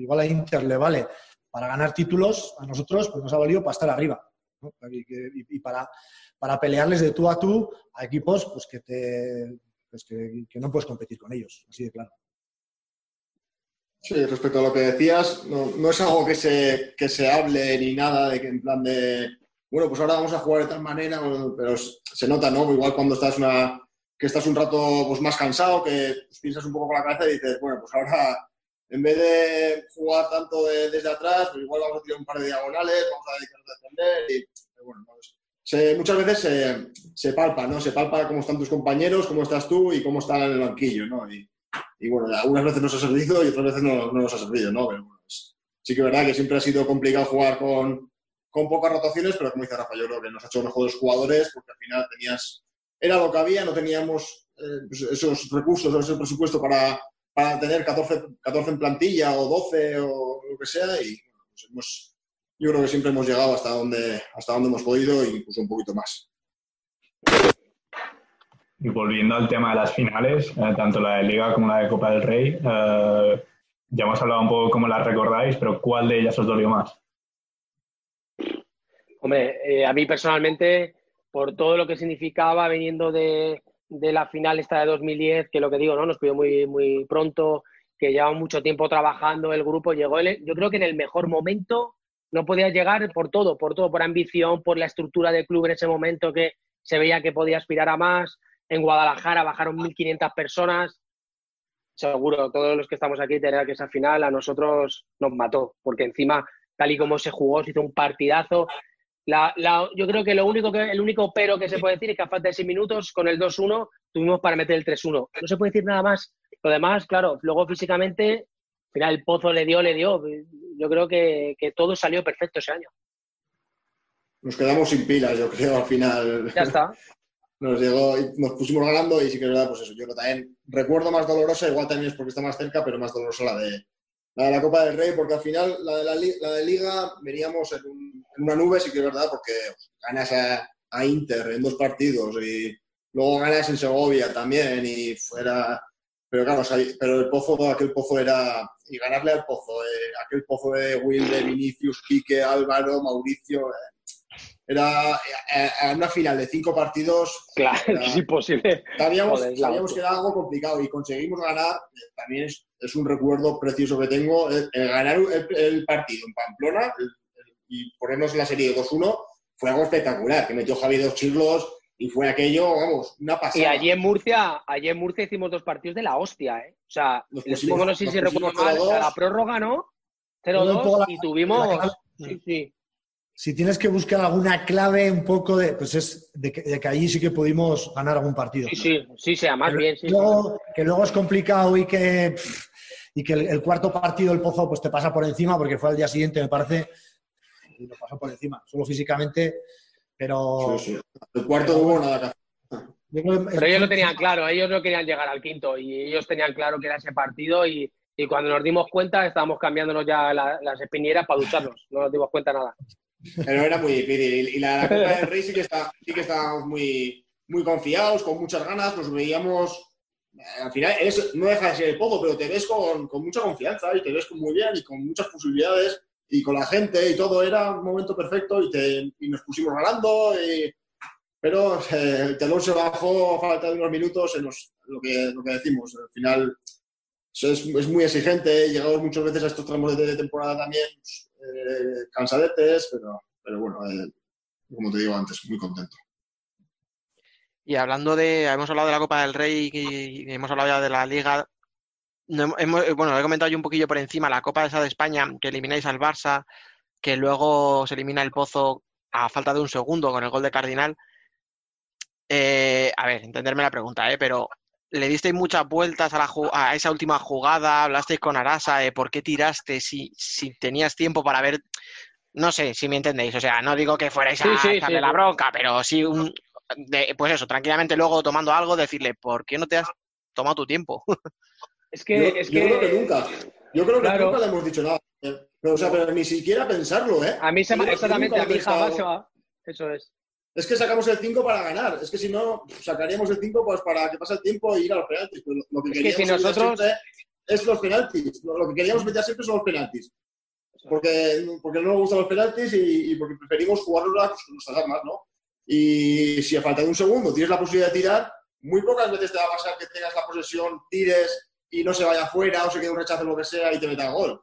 igual a Inter le vale para ganar títulos, a nosotros pues nos ha valido para estar arriba ¿no? y para, para pelearles de tú a tú a equipos pues que, te, pues que, que no puedes competir con ellos, así de claro. Sí, respecto a lo que decías, no, no es algo que se, que se hable ni nada de que en plan de, bueno, pues ahora vamos a jugar de tal manera, pero se nota, ¿no? Igual cuando estás una, que estás un rato pues, más cansado, que pues, piensas un poco con la cabeza y dices, bueno, pues ahora en vez de jugar tanto de- desde atrás, pues igual vamos a tirar un par de diagonales, vamos a dedicarnos a defender y, bueno, pues, se- muchas veces se, se palpa, ¿no? Se palpa cómo están tus compañeros, cómo estás tú y cómo están en el banquillo, ¿no? Y, y bueno, algunas veces nos ha servido y otras veces no, no nos ha servido, ¿no? Pero bueno, pues, sí que es verdad que siempre ha sido complicado jugar con, con pocas rotaciones, pero como dice Rafa, yo que nos ha hecho mejores jugadores porque al final tenías, era lo que había, no teníamos eh, pues, esos recursos ese presupuesto para, para tener 14, 14 en plantilla o 12 o lo que sea y pues hemos, yo creo que siempre hemos llegado hasta donde, hasta donde hemos podido e incluso un poquito más. Y volviendo al tema de las finales, eh, tanto la de Liga como la de Copa del Rey, eh, ya hemos hablado un poco cómo las recordáis, pero ¿cuál de ellas os dolió más? Hombre, eh, a mí personalmente, por todo lo que significaba viniendo de, de la final esta de 2010, que lo que digo, ¿no? Nos pidió muy, muy pronto, que llevaba mucho tiempo trabajando el grupo, llegó el- yo creo que en el mejor momento no podía llegar por todo, por todo, por ambición, por la estructura del club en ese momento que se veía que podía aspirar a más. En Guadalajara bajaron 1.500 personas. Seguro, todos los que estamos aquí, tener que esa final a nosotros nos mató, porque encima, tal y como se jugó, se hizo un partidazo. La, la- yo creo que, lo único que el único pero que se puede decir es que a falta de 6 minutos, con el 2-1, tuvimos para meter el 3-1. No se puede decir nada más. Lo demás, claro, luego físicamente, al final el pozo le dio, le dio. Yo creo que, que todo salió perfecto ese año. Nos quedamos sin pilas, yo creo, al final. Ya está. Nos llegó, y nos pusimos ganando y sí que es verdad, pues eso, yo también recuerdo más dolorosa, igual también es porque está más cerca, pero más dolorosa la de la, de la Copa del Rey, porque al final la de la, la de Liga veníamos en, un- en una nube, sí que es verdad, porque ganas a, a Inter en dos partidos y luego ganas en Segovia también y fuera... Pero claro, o sea, pero el pozo, aquel pozo era... Y ganarle al pozo, eh, aquel pozo de Will, de Vinicius, Quique, Álvaro, Mauricio... eh, era eh, eh, una final de cinco partidos. Claro, era- es imposible. Sabíamos, Joder, sabíamos que era algo complicado y conseguimos ganar. eh, También es, es un recuerdo precioso que tengo. El, el ganar el, el partido en Pamplona el- y ponernos en la serie 2-1 fue algo espectacular. Que metió Javi dos chirlos y fue aquello, vamos, una pasada. Y allí en Murcia, allí en Murcia hicimos dos partidos de la hostia, ¿eh? O sea, Nos pusimos- no sé nos si recuerdo mal, 0-2. a la prórroga, ¿no? Luego un 0-2 poco la- y tuvimos... la Sí, sí. Si tienes que buscar alguna clave un poco de, pues es de que, de que allí sí que pudimos ganar algún partido. Sí, sí, sí, sea más bien, sí. luego- que luego es complicado y que, y que el, el cuarto partido el Pozo pues te pasa por encima porque fue al día siguiente, me parece, y lo pasó por encima, solo físicamente, pero... Sí, sí. El cuarto hubo nada que hacer. Pero ellos lo tenían claro, ellos no querían llegar al quinto y ellos tenían claro que era ese partido y, y cuando nos dimos cuenta estábamos cambiándonos ya la- las espinieras para ducharnos, no nos dimos cuenta nada. Pero era muy difícil. Y la, la Copa del Rey sí que, está, sí que estábamos muy, muy confiados, con muchas ganas, nos veíamos. Al final es, no deja de ser el poco, pero te ves con, con mucha confianza y te ves muy bien y con muchas posibilidades y con la gente y todo. Era un momento perfecto y, nos pusimos ganando. pero eh, el telón se bajó a falta de unos minutos en los- lo, que, decimos. Al final es, muy exigente, llegamos muchas veces a estos tramos de, temporada también eh, cansadetes, pero, bueno, eh, como te digo antes, muy contento. Y hablando de, hemos hablado de la Copa del Rey y hemos hablado ya de la Liga. No hem- hemos- bueno, he comentado yo un poquillo por encima la Copa esa de España, que elimináis al Barça, que luego se elimina el Pozo a falta de un segundo con el gol de Cardinal. Eh, a ver, entenderme la pregunta, ¿eh? Pero ¿le disteis muchas vueltas a, la a esa última jugada? ¿Hablasteis con Arasa de por qué tiraste? Si, si tenías tiempo para ver. No sé si me entendéis. O sea, no digo que fuerais a Sí, sí, echarle sí. la bronca, pero sí un, de- pues eso, tranquilamente luego tomando algo, decirle, ¿por qué no te has tomado tu tiempo? Es que, yo, es yo que, creo que nunca. Yo creo que Claro. nunca le hemos dicho nada. Pero, o sea, pero ni siquiera pensarlo, ¿eh? a mí se me, exactamente, a mí jamás se va. Eso es. Es que sacamos el 5 para ganar. Es que si no, sacaríamos el 5 pues para que pase el tiempo e ir a los penaltis. Lo, lo que Es que queríamos si nosotros- es los penaltis. Lo, lo que queríamos meter siempre son los penaltis. Porque, porque no nos gustan los penaltis y, y porque preferimos jugarlos con nuestras armas, ¿no? Y si a falta de un segundo tienes la posibilidad de tirar, muy pocas veces te va a pasar que tengas la posesión, tires y no se vaya afuera o se quede un rechazo o lo que sea y te meta gol.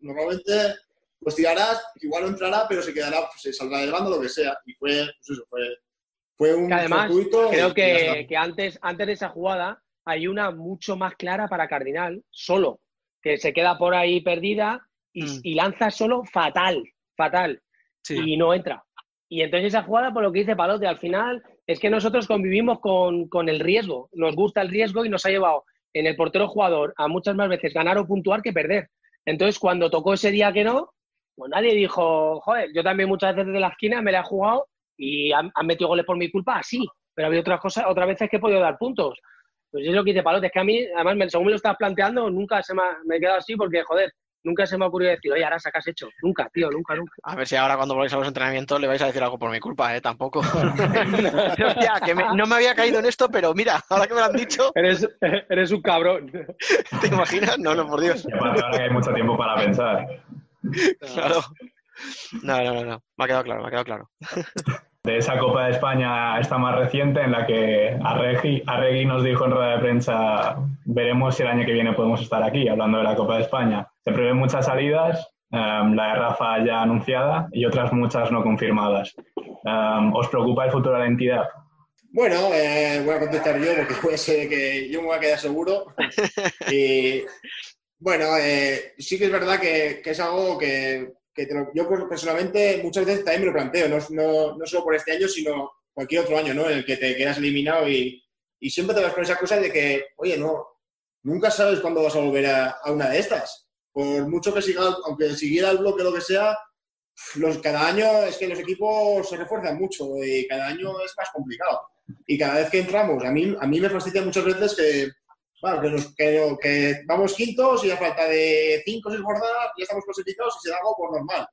Normalmente pues tirarás, igual no entrará, pero se quedará, pues, se saldrá del bando, lo que sea. Y fue, pues eso, fue, fue un Que además, creo y que, que antes, antes de esa jugada hay una mucho más clara para Cardinal, solo, que se queda por ahí perdida y, Mm. y lanza solo fatal, fatal, Sí. y no entra. Y entonces esa jugada, por lo que dice Palote, al final es que nosotros convivimos con, con el riesgo, nos gusta el riesgo y nos ha llevado en el portero jugador a muchas más veces ganar o puntuar que perder. Entonces, cuando tocó ese día que no, pues nadie dijo, joder, yo también muchas veces desde la esquina me la he jugado y han, metido goles por mi culpa, sí, pero había otras cosas, otras veces que he podido dar puntos. Pues es lo que dice Palote, es que a mí, además, según me lo estás planteando, nunca se me ha, me he quedado así porque, joder, nunca se me ha ocurrido decir, oye, ahora ¿qué has hecho? Nunca, tío, nunca, nunca. A ver si ahora cuando volváis a los entrenamientos le vais a decir algo por mi culpa, ¿eh? Tampoco. Hostia, que me- no me había caído en esto, pero mira, ahora que me lo han dicho, Eres, eres un cabrón. ¿te imaginas? No, no, por Dios. Ahora que hay mucho tiempo para pensar. Claro. No, no, no, no. Me ha quedado claro, me ha quedado claro. De esa Copa de España, esta más reciente, en la que Arregui, Arregui nos dijo en rueda de prensa, veremos si el año que viene podemos estar aquí, hablando de la Copa de España. Se prevén muchas salidas, em, la de Rafa ya anunciada y otras muchas no confirmadas. Em, ¿Os preocupa el futuro de la entidad? Bueno, eh, voy a contestar yo porque puede ser que yo me voy a quedar seguro. Y bueno, eh, sí que es verdad que, que es algo que, que te lo- yo personalmente muchas veces también me lo planteo, no, no, no solo por este año, sino cualquier otro año, ¿no? En el que te quedas eliminado y, y siempre te vas con esa cosa de que, oye, no, nunca sabes cuándo vas a volver a, a una de estas. Por mucho que siga, aunque siguiera el bloque o lo que sea, los, cada año es que los equipos se refuerzan mucho y cada año es más complicado. Y cada vez que entramos, a mí, a mí me fastidia muchas veces que, bueno, que, nos- que- que vamos quintos y a falta de cinco seis jornadas ya estamos clasificados y se da algo por normal.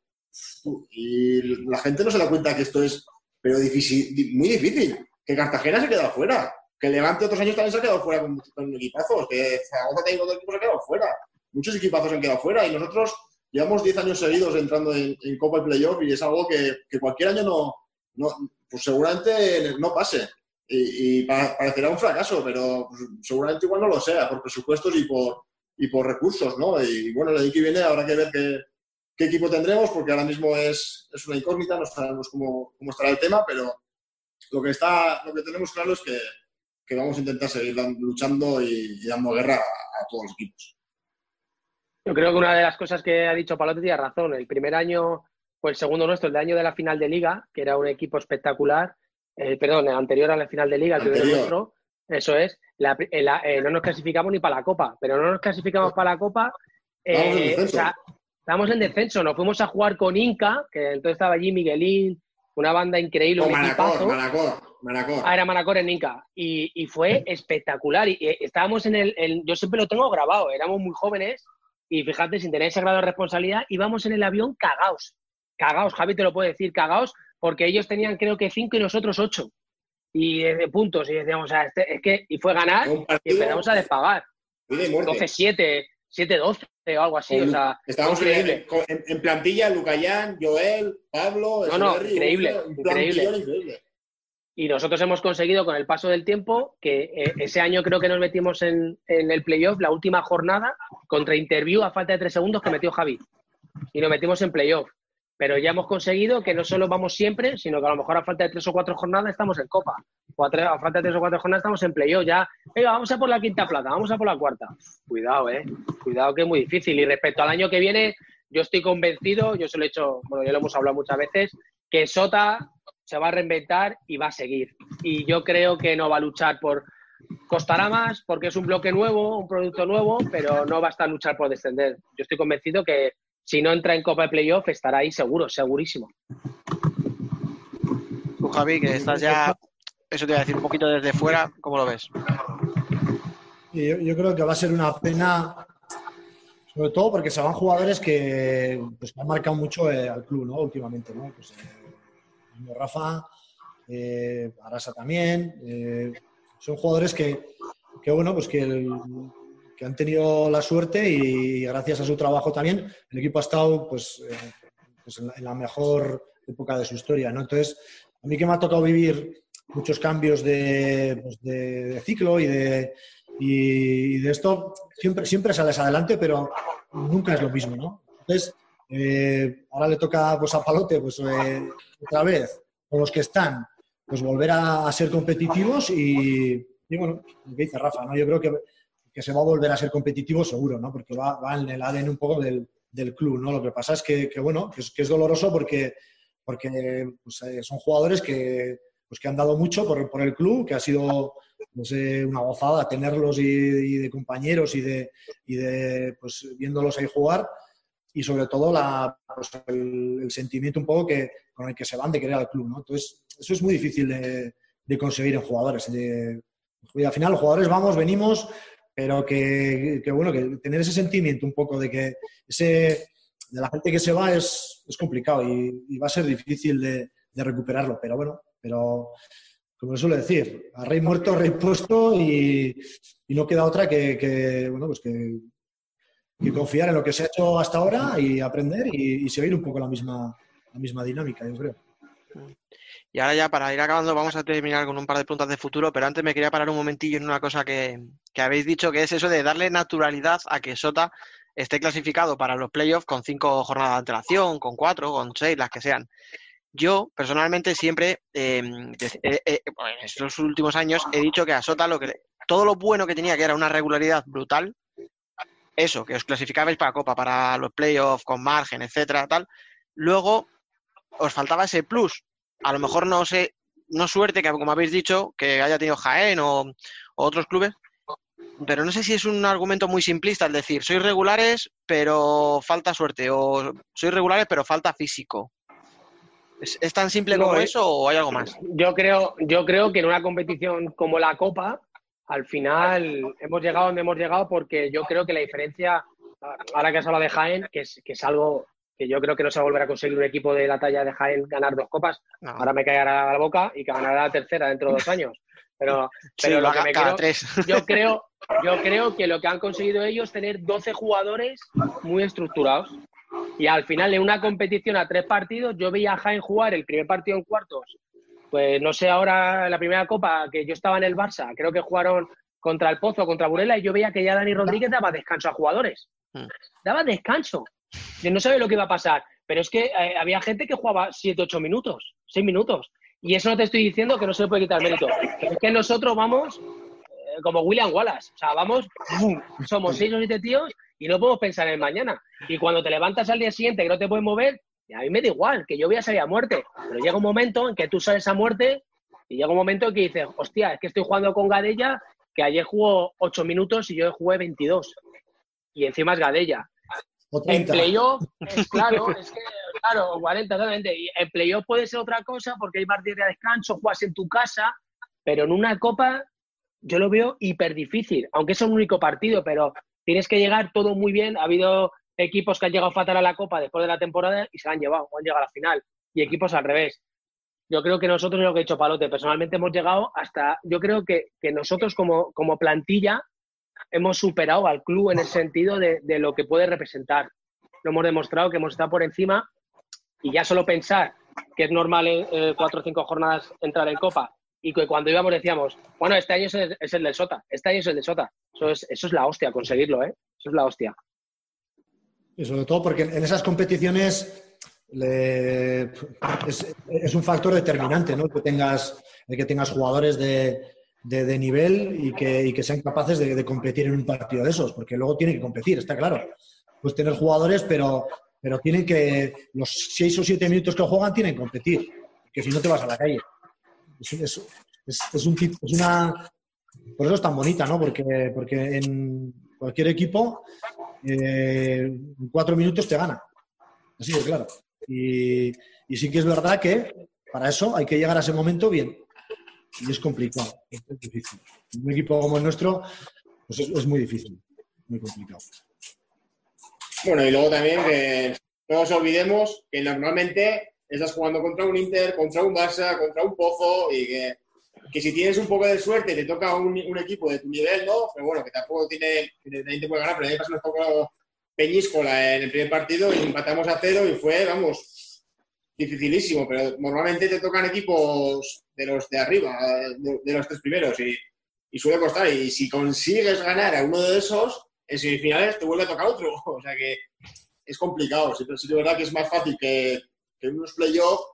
Y la gente no se da cuenta que esto es pero difícil, di- muy difícil. Que Cartagena se ha quedado fuera. Que Levante otros años también se ha quedado fuera con, con equipazos. Que Zaragoza también otros equipos se ha quedado fuera. Muchos equipazos han quedado fuera y nosotros llevamos 10 años seguidos entrando en, en Copa y Playoff y es algo que, que cualquier año no, no pues seguramente no pase. Y, y pa- parecerá un fracaso, pero pues, seguramente igual no lo sea, por presupuestos y por, y por recursos, ¿no? Y bueno, el año que viene habrá que ver qué, equipo tendremos, porque ahora mismo es, es una incógnita, no sabemos cómo, cómo estará el tema, pero lo que, está, lo que tenemos claro es que, que vamos a intentar seguir luchando y, dando guerra a, a todos los equipos. Yo creo que una de las cosas que ha dicho Palote tiene razón. El primer año, pues el segundo nuestro, el de año de la final de liga, que era un equipo espectacular, eh, perdón, el anterior a la final de liga, el primero nuestro, eso es, la eh, la- eh, no nos clasificamos ni para la Copa, pero no nos clasificamos para la Copa. Eh, o sea, estábamos en descenso, nos fuimos a jugar con Inca, que entonces estaba allí Miguelín, una banda increíble, O un Manacor. Manacor. Manacor. Ah, era Manacor en Inca. Y, y fue espectacular. Y, y estábamos en el, el- Yo siempre lo tengo grabado. Éramos muy jóvenes y fíjate, sin tener ese grado de responsabilidad, íbamos en el avión cagaos. Cagaos, Javi te lo puede decir, cagaos, porque ellos tenían creo que cinco y nosotros ocho. Y de puntos. Y decíamos, o sea, este- es que. Y fue ganar y empezamos a despagar. vida y muerte. 12-7, 7-12 o algo así. Con- O sea, Estábamos increíble. en, plantilla, Lucayán, Joel, Pablo, No, no, increíble, increíble. increíble. Y nosotros hemos conseguido con el paso del tiempo que eh, ese año creo que nos metimos en, en el playoff, la última jornada, contra Interview a falta de tres segundos que metió Javi. Y nos metimos en playoff. Pero ya hemos conseguido que no solo vamos siempre, sino que a lo mejor a falta de tres o cuatro jornadas estamos en Copa. O a, falta de tres o cuatro jornadas estamos en playoff. Ya, venga, vamos a por la quinta plata, vamos a por la cuarta. Cuidado, eh. Cuidado que es muy difícil. Y respecto al año que viene, yo estoy convencido, yo se lo he hecho, bueno, ya lo hemos hablado muchas veces, que Sota se va a reinventar y va a seguir. Y yo creo que no va a luchar por. Costará más porque es un bloque nuevo, un producto nuevo, pero no va a estar luchar por descender. Yo estoy convencido que si no entra en Copa de Playoff estará ahí seguro, segurísimo. Tú, Javi, que estás ya, eso te iba a decir, un poquito desde fuera, ¿cómo lo ves? Yo, yo creo que va a ser una pena, sobre todo porque se van jugadores que, pues, que han marcado mucho eh, al club, ¿no? Últimamente, ¿no? Pues, eh, Rafa, eh, Arasa también. eh, son jugadores que, que, bueno, pues que, el- que han tenido la suerte y gracias a su trabajo también el equipo ha estado, pues, eh, pues en, la, mejor época de su historia, ¿no? Entonces, a mí que me ha tocado vivir muchos cambios de, pues, ciclo y de, y de esto, siempre, siempre sales adelante, pero nunca es lo mismo, ¿no? Entonces, eh, ahora le toca pues, a Palote, pues eh, otra vez, con los que están, pues volver a, a ser competitivos y, y, bueno, lo que dice Rafa, ¿no? Yo creo que, que se va a volver a ser competitivo seguro, ¿no? Porque va, va en el ADN un poco del, del club, ¿no? Lo que pasa es que, que, bueno, que es, que es doloroso porque, porque pues, eh, son jugadores que, pues, que han dado mucho por, por el club, que ha sido pues, eh, una gozada tenerlos y, y de compañeros y de, y de pues, viéndolos ahí jugar y sobre todo la, pues, el, el sentimiento un poco que, con el que se van de querer al club. ¿no? Entonces, eso es muy difícil de, de conseguir en jugadores. De- y al final, los jugadores vamos, venimos, pero que, que, bueno, que tener ese sentimiento un poco de que ese, de la gente que se va es, es complicado y, va a ser difícil de, de recuperarlo. Pero bueno, pero como suele decir, a rey muerto, rey puesto y, y no queda otra que, que, bueno, pues que, que confiar en lo que se ha hecho hasta ahora y aprender y, y seguir un poco la misma, la misma dinámica, yo creo. Y ahora ya para ir acabando vamos a terminar con un par de preguntas de futuro, pero antes me quería parar un momentillo en una cosa que, que habéis dicho, que es eso de darle naturalidad a que Sota esté clasificado para los playoffs con cinco jornadas de antelación, con cuatro, con seis, las que sean. Yo, personalmente, siempre, de- eh, eh, en estos últimos años, he dicho que a Sota lo que, todo lo bueno que tenía, que era una regularidad brutal, eso, que os clasificabais para Copa, para los playoffs, con margen, etcétera, tal. Luego, os faltaba ese plus. A lo mejor no sé, no suerte, que como habéis dicho, que haya tenido Jaén o, o otros clubes, pero no sé si es un argumento muy simplista el decir, sois regulares, pero falta suerte, o sois regulares, pero falta físico. ¿Es, es tan simple No, como eh. eso o hay algo más? Yo creo, yo creo que en una competición como la Copa, al final hemos llegado donde hemos llegado porque yo creo que la diferencia, ahora que has hablado de Jaén, que es, que es algo que yo creo que no se va a volver a conseguir un equipo de la talla de Jaén ganar dos copas, No. ahora me caerá la boca y que ganará la tercera dentro de dos años. Pero, pero lo lo que me creo, tres. yo creo, yo creo que lo que han conseguido ellos es tener 12 jugadores muy estructurados. Y al final, en una competición a tres partidos, yo veía a Jaén jugar el primer partido en cuartos. Pues no sé, ahora la primera copa que yo estaba en el Barça, creo que jugaron contra el Pozo, contra Burela, y yo veía que ya Dani Rodríguez daba descanso a jugadores. Mm. Daba descanso. No sabía lo que iba a pasar, pero es que eh, había gente que jugaba 7, 8 minutos, 6 minutos. Y eso no te estoy diciendo que no se le puede quitar mérito. Es que nosotros vamos eh, como William Wallace. O sea, vamos, somos seis o siete tíos y no podemos pensar en el mañana. Y cuando te levantas al día siguiente que no te puedes mover, a mí me da igual, que yo voy a salir a muerte. Pero llega un momento en que tú sales a muerte y llega un momento en que dices, hostia, es que estoy jugando con Gadella, que ayer jugó ocho minutos y yo jugué 22. Y encima es Gadella. O En 30. playoff, es claro, es que, claro, 40, totalmente. En playoff puede ser otra cosa porque hay partidos de descanso, juegas en tu casa, pero en una copa yo lo veo hiper difícil, aunque es un único partido, pero tienes que llegar todo muy bien. Ha habido equipos que han llegado fatal a la copa después de la temporada y se la han llevado, o han llegado a la final, y equipos al revés. Yo creo que nosotros, lo que ha dicho Palote, personalmente hemos llegado hasta, yo creo que, que nosotros como, como plantilla hemos superado al club en el sentido de, de lo que puede representar. Lo hemos demostrado que hemos estado por encima y ya solo pensar que es normal en eh, cuatro o cinco jornadas entrar en Copa y que cuando íbamos decíamos, bueno, este año es el, es el del Sota, este año es el del Sota. Eso es, eso es la hostia, conseguirlo, ¿eh? Eso es la hostia. Y sobre todo porque en esas competiciones es, es un factor determinante, ¿no? Que tengas, que tengas jugadores de, de- nivel y que, y que sean capaces de, competir en un partido de esos, porque luego tienen que competir, está claro. Pues tener jugadores, pero, pero tienen que, los seis o siete minutos que juegan tienen que competir, que si no te vas a la calle. Es, es- una, por eso es tan bonita, ¿no? Porque, porque en cualquier equipo, eh, cuatro minutos te gana. Así de claro. Y, y sí que es verdad que para eso hay que llegar a ese momento bien. Y es complicado, es difícil. Un equipo como el nuestro, pues es, muy difícil, muy complicado. Bueno, y luego también que no nos olvidemos que normalmente estás jugando contra un Inter, contra un Barça, contra un Pozo y que, que si tienes un poco de suerte te toca un, un equipo de tu nivel, ¿no? Pero bueno, que tampoco tiene, que te puede ganar, pero a mí me pasó un poco peñíscola en el primer partido y empatamos a cero y fue, vamos, dificilísimo, pero normalmente te tocan equipos de los de arriba, de, de los tres primeros y, suele costar. Y si consigues ganar a uno de esos, en semifinales te vuelve a tocar otro. O sea que es complicado. Sí, sí es verdad que es más fácil que, que unos playoffs,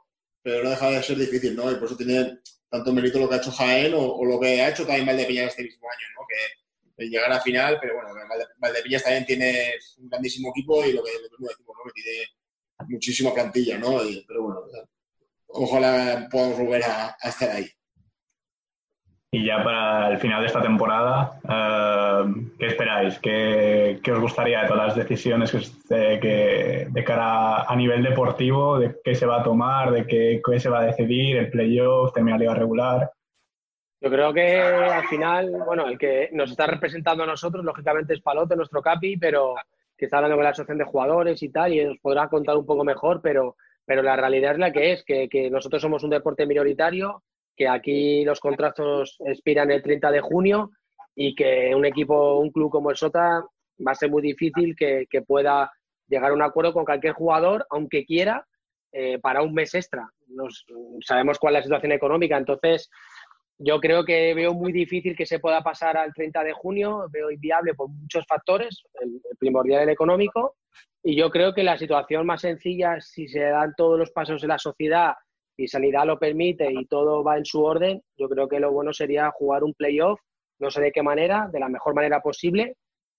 pero no deja de ser difícil, ¿no? Y por eso tiene tanto mérito lo que ha hecho Jaén o, lo que ha hecho también Valdepeñas este mismo año, ¿no? Que llegar a final, pero bueno, Valde- Valdepeñas también tiene un grandísimo equipo y lo que, lo decimos, ¿no? Que tiene muchísima plantilla, ¿no? Y- pero bueno, ojalá podamos volver a, a estar ahí. Y ya para el final de esta temporada, eh, ¿qué esperáis? ¿Qué, qué os gustaría de todas las decisiones que, que- de cara a nivel deportivo, de qué se va a tomar, de qué, qué se va a decidir, el playoff, terminar liga regular? Yo creo que al final, bueno, el que nos está representando a nosotros, lógicamente, es Palote, nuestro capi, pero que está hablando con la asociación de jugadores y tal, y nos podrá contar un poco mejor, pero, pero la realidad es la que es, que, que nosotros somos un deporte minoritario, que aquí los contratos expiran el 30 de junio y que un equipo, un club como el Sota va a ser muy difícil que, que pueda llegar a un acuerdo con cualquier jugador, aunque quiera, eh, para un mes extra. Nos, sabemos cuál es la situación económica, entonces yo creo que veo muy difícil que se pueda pasar al 30 de junio, veo inviable por muchos factores, el, el primordial el económico, y yo creo que la situación más sencilla, si se dan todos los pasos de la sociedad y Sanidad lo permite y todo va en su orden, yo creo que lo bueno sería jugar un playoff, no sé de qué manera, de la mejor manera posible,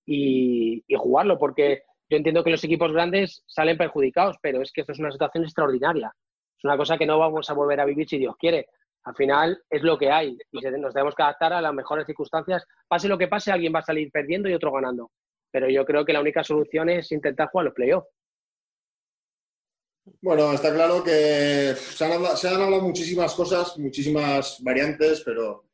y, y jugarlo, porque yo entiendo que los equipos grandes salen perjudicados, pero es que esto es una situación extraordinaria. Es una cosa que no vamos a volver a vivir si Dios quiere. Al final es lo que hay y nos tenemos que adaptar a las mejores circunstancias. Pase lo que pase, alguien va a salir perdiendo y otro ganando. Pero yo creo que la única solución es intentar jugar los playoffs. Bueno, está claro que se han, hablado, muchísimas cosas, muchísimas variantes, pero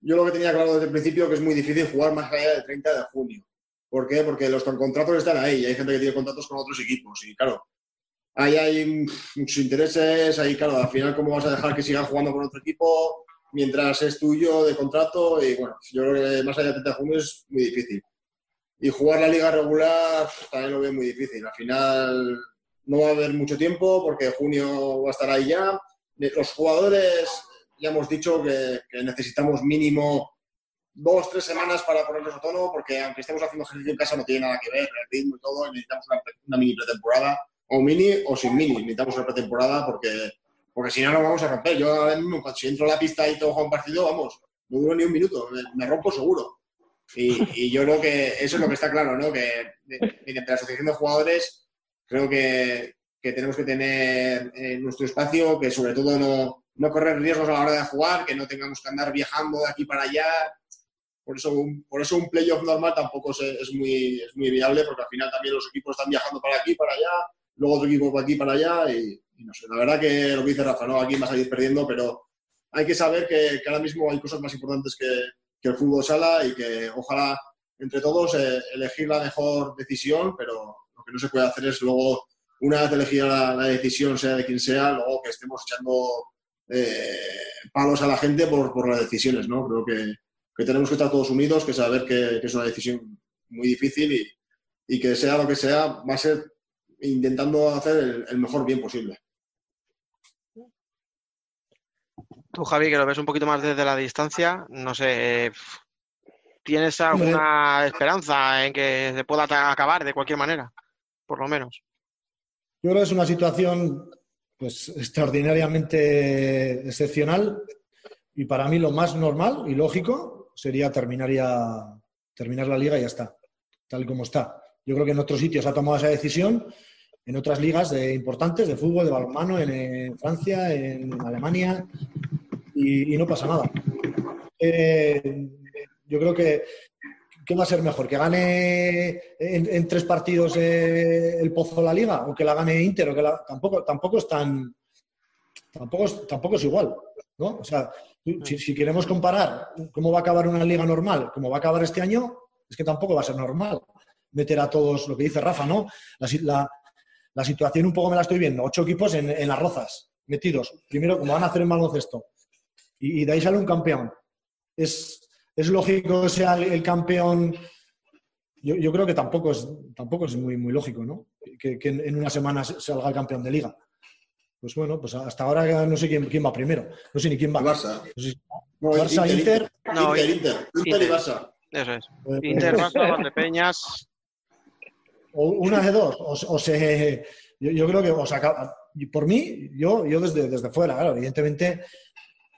yo lo que tenía claro desde el principio que es muy difícil jugar más allá del 30 de junio. ¿Por qué? Porque los contratos están ahí y hay gente que tiene contratos con otros equipos y claro, ahí hay muchos intereses, ahí claro, al final cómo vas a dejar que sigan jugando con otro equipo mientras es tuyo de contrato y bueno, yo creo que más allá del 30 de junio es muy difícil. Y jugar la liga regular también lo veo muy difícil. Al final no va a haber mucho tiempo porque junio va a estar ahí ya. Los jugadores ya hemos dicho que, que necesitamos mínimo dos, tres semanas para ponernos a tono porque aunque estemos haciendo ejercicio en casa no tiene nada que ver, el ritmo y todo, y necesitamos una, una mini pretemporada, o mini o sin mini, necesitamos una pretemporada porque, porque si no nos vamos a romper. Yo ahora mismo, cuando- si entro a la pista y todo juega un partido, vamos, no duro ni un minuto, me, rompo seguro. Y, yo creo que eso es lo que está claro, ¿no? Que mediante la asociación de jugadores creo que, que tenemos que tener eh, nuestro espacio, que sobre todo no, no correr riesgos a la hora de jugar, que no tengamos que andar viajando de aquí para allá, por eso un, por eso un playoff normal tampoco es muy, es muy viable, porque al final también los equipos están viajando para aquí, para allá, luego otro equipo para aquí, para allá, y, y no sé, la verdad que lo que dice Rafa, ¿no? Aquí vas a ir perdiendo, pero hay que saber que, que ahora mismo hay cosas más importantes que, que el fútbol sala y que ojalá entre todos eh, elegir la mejor decisión, pero lo que no se puede hacer es luego, una vez elegida la, la decisión, sea de quien sea, luego que estemos echando eh, palos a la gente por, por las decisiones, ¿no? Creo que, que tenemos que estar todos unidos, que saber que, que es una decisión muy difícil y, y que sea lo que sea, va a ser intentando hacer el, el mejor bien posible. Tú, Javi, que lo ves un poquito más desde la distancia, no sé, eh, ¿tienes alguna esperanza en que se pueda acabar de cualquier manera? Por lo menos. Yo creo que es una situación pues, extraordinariamente excepcional y para mí lo más normal y lógico sería terminar ya terminar la liga y ya está, tal como está. Yo creo que en otros sitios ha tomado esa decisión, en otras ligas de, importantes de fútbol, de balonmano, en, Francia, en Alemania, y, no pasa nada. Eh, yo creo que ¿qué va a ser mejor? ¿Que gane en, tres partidos eh, el Pozo la Liga? ¿O que la gane Inter? O que la... tampoco, tampoco es tan... Tampoco es, tampoco es igual, ¿no? O sea, si, queremos comparar cómo va a acabar una liga normal, cómo va a acabar este año, es que tampoco va a ser normal meter a todos, lo que dice Rafa, ¿no? La situación un poco me la estoy viendo. Ocho equipos en, en las rozas, metidos. Primero, como van a hacer en baloncesto. Y, y de ahí sale un campeón. Es, es lógico que sea el, el campeón. Yo, yo creo que tampoco es, tampoco es muy, muy lógico, ¿no? Que, que en, en una semana se- salga el campeón de liga. Pues bueno, pues hasta ahora no sé quién, quién va primero. No sé ni quién va. Barça. No sé si- No, Barça, Inter. No, Inter, Inter, Inter y Inter. Barça. Eso es. Pues- Inter, Barça, Valdepeñas. O una de dos. O, o se, yo, yo creo que o se acaba- y por mí, yo, yo desde, desde fuera, claro, evidentemente,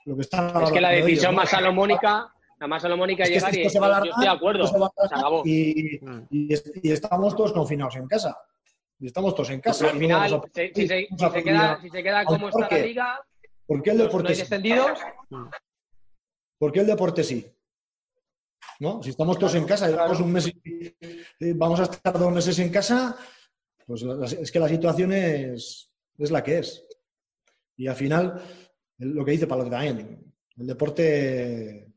lo que está Es que la decisión ¿no? más salomónica, la más salomónica Es que llegar esto y se va a alargar, yo estoy de acuerdo. se va a Se acabó. Y, Mm. y y estamos todos confinados en casa. Y estamos todos en casa. Al no final, a- si, si se, si se queda, si se queda como está la liga, ¿Por qué el los no deporte hay sí? descendidos, ¿Por qué el deporte sí? ¿No? Si estamos todos en casa, llevamos un mes y y vamos a estar dos meses en casa, pues es que la situación es, es la que es. Y al final, lo que dice Palote también, el deporte,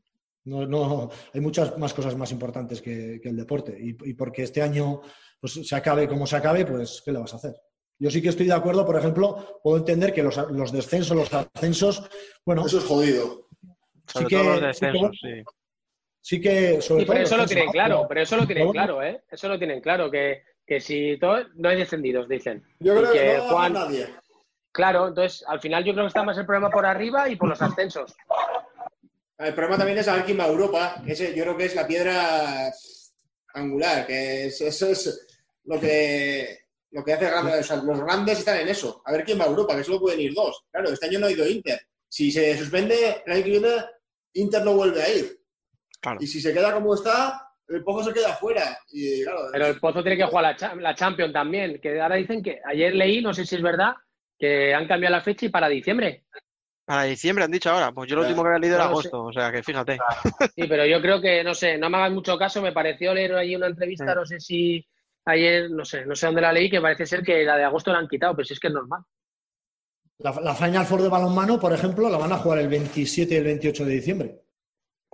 no, no- hay muchas más cosas más importantes que, que el deporte. Y, y porque este año pues, se acabe como se acabe, pues ¿qué le vas a hacer? Yo sí que estoy de acuerdo, por ejemplo, puedo entender que los, los descensos, los ascensos, bueno, Eso es jodido. Sobre Sí todo que- los sí que descensos, sí. Sí que sobre Sí, todo pero los eso lo tienen ¿no? claro, Pero- pero eso lo tienen claro, ¿eh? Eso lo tienen claro, que, que si todo, no hay descendidos, dicen. Yo creo que, que no va a Juan- nadie. Claro, entonces al final yo creo que está más el problema por arriba y por los ascensos. El problema también es saber quién va a Europa. Ese, yo creo que es la piedra angular, que es, eso es lo que, lo que hace grande. o sea, los grandes están en eso. A ver quién va a Europa, que solo pueden ir dos. Claro, este año no ha ido Inter. Si se suspende el año que viene, Inter no vuelve a ir. Claro. Y si se queda como está, el Pozo se queda fuera. Y claro, Pero el Pozo tiene que jugar la, cha- la Champions también, que ahora dicen que ayer leí, no sé si es verdad, que han cambiado la fecha y para diciembre. Para diciembre han dicho ahora. Pues yo lo último que había leído era No lo sé. agosto. O sea que fíjate. Sí, pero yo creo que, no sé, no me hagas mucho caso, me pareció leer ahí una entrevista, Sí. no sé si ayer, no sé, no sé dónde la leí, que parece ser que la de agosto la han quitado, pero si es que es normal. La, la Final Four de balonmano, por ejemplo, la van a jugar el 27 y el 28 de diciembre.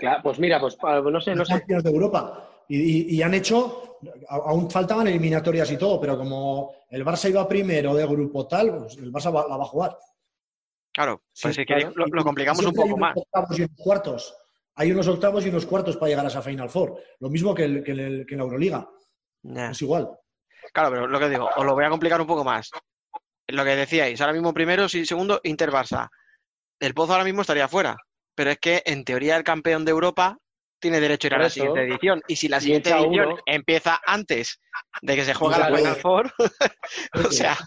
Claro, pues mira, pues no sé, no Los sé. De Europa. Y, y- y han hecho, aún faltaban eliminatorias y todo, pero como el Barça iba primero de grupo tal, pues el Barça va- la va a jugar. Claro, pues Sí, claro. lo, lo complicamos un Siempre hay poco unos más. octavos y unos cuartos. Hay unos octavos y unos cuartos para llegar a esa Final Four. Lo mismo que, el- que en el- que en la Euroliga. Es igual. Claro, pero lo que digo, os lo voy a complicar un poco más. Lo que decíais, ahora mismo primero, sí, segundo, Inter Barça. El Pozo ahora mismo estaría fuera. Pero es que, en teoría, el campeón de Europa tiene derecho a ir a la eso. siguiente edición. Y si la siguiente edición uno. empieza antes de que se juegue Claro. la Final Four, o sea,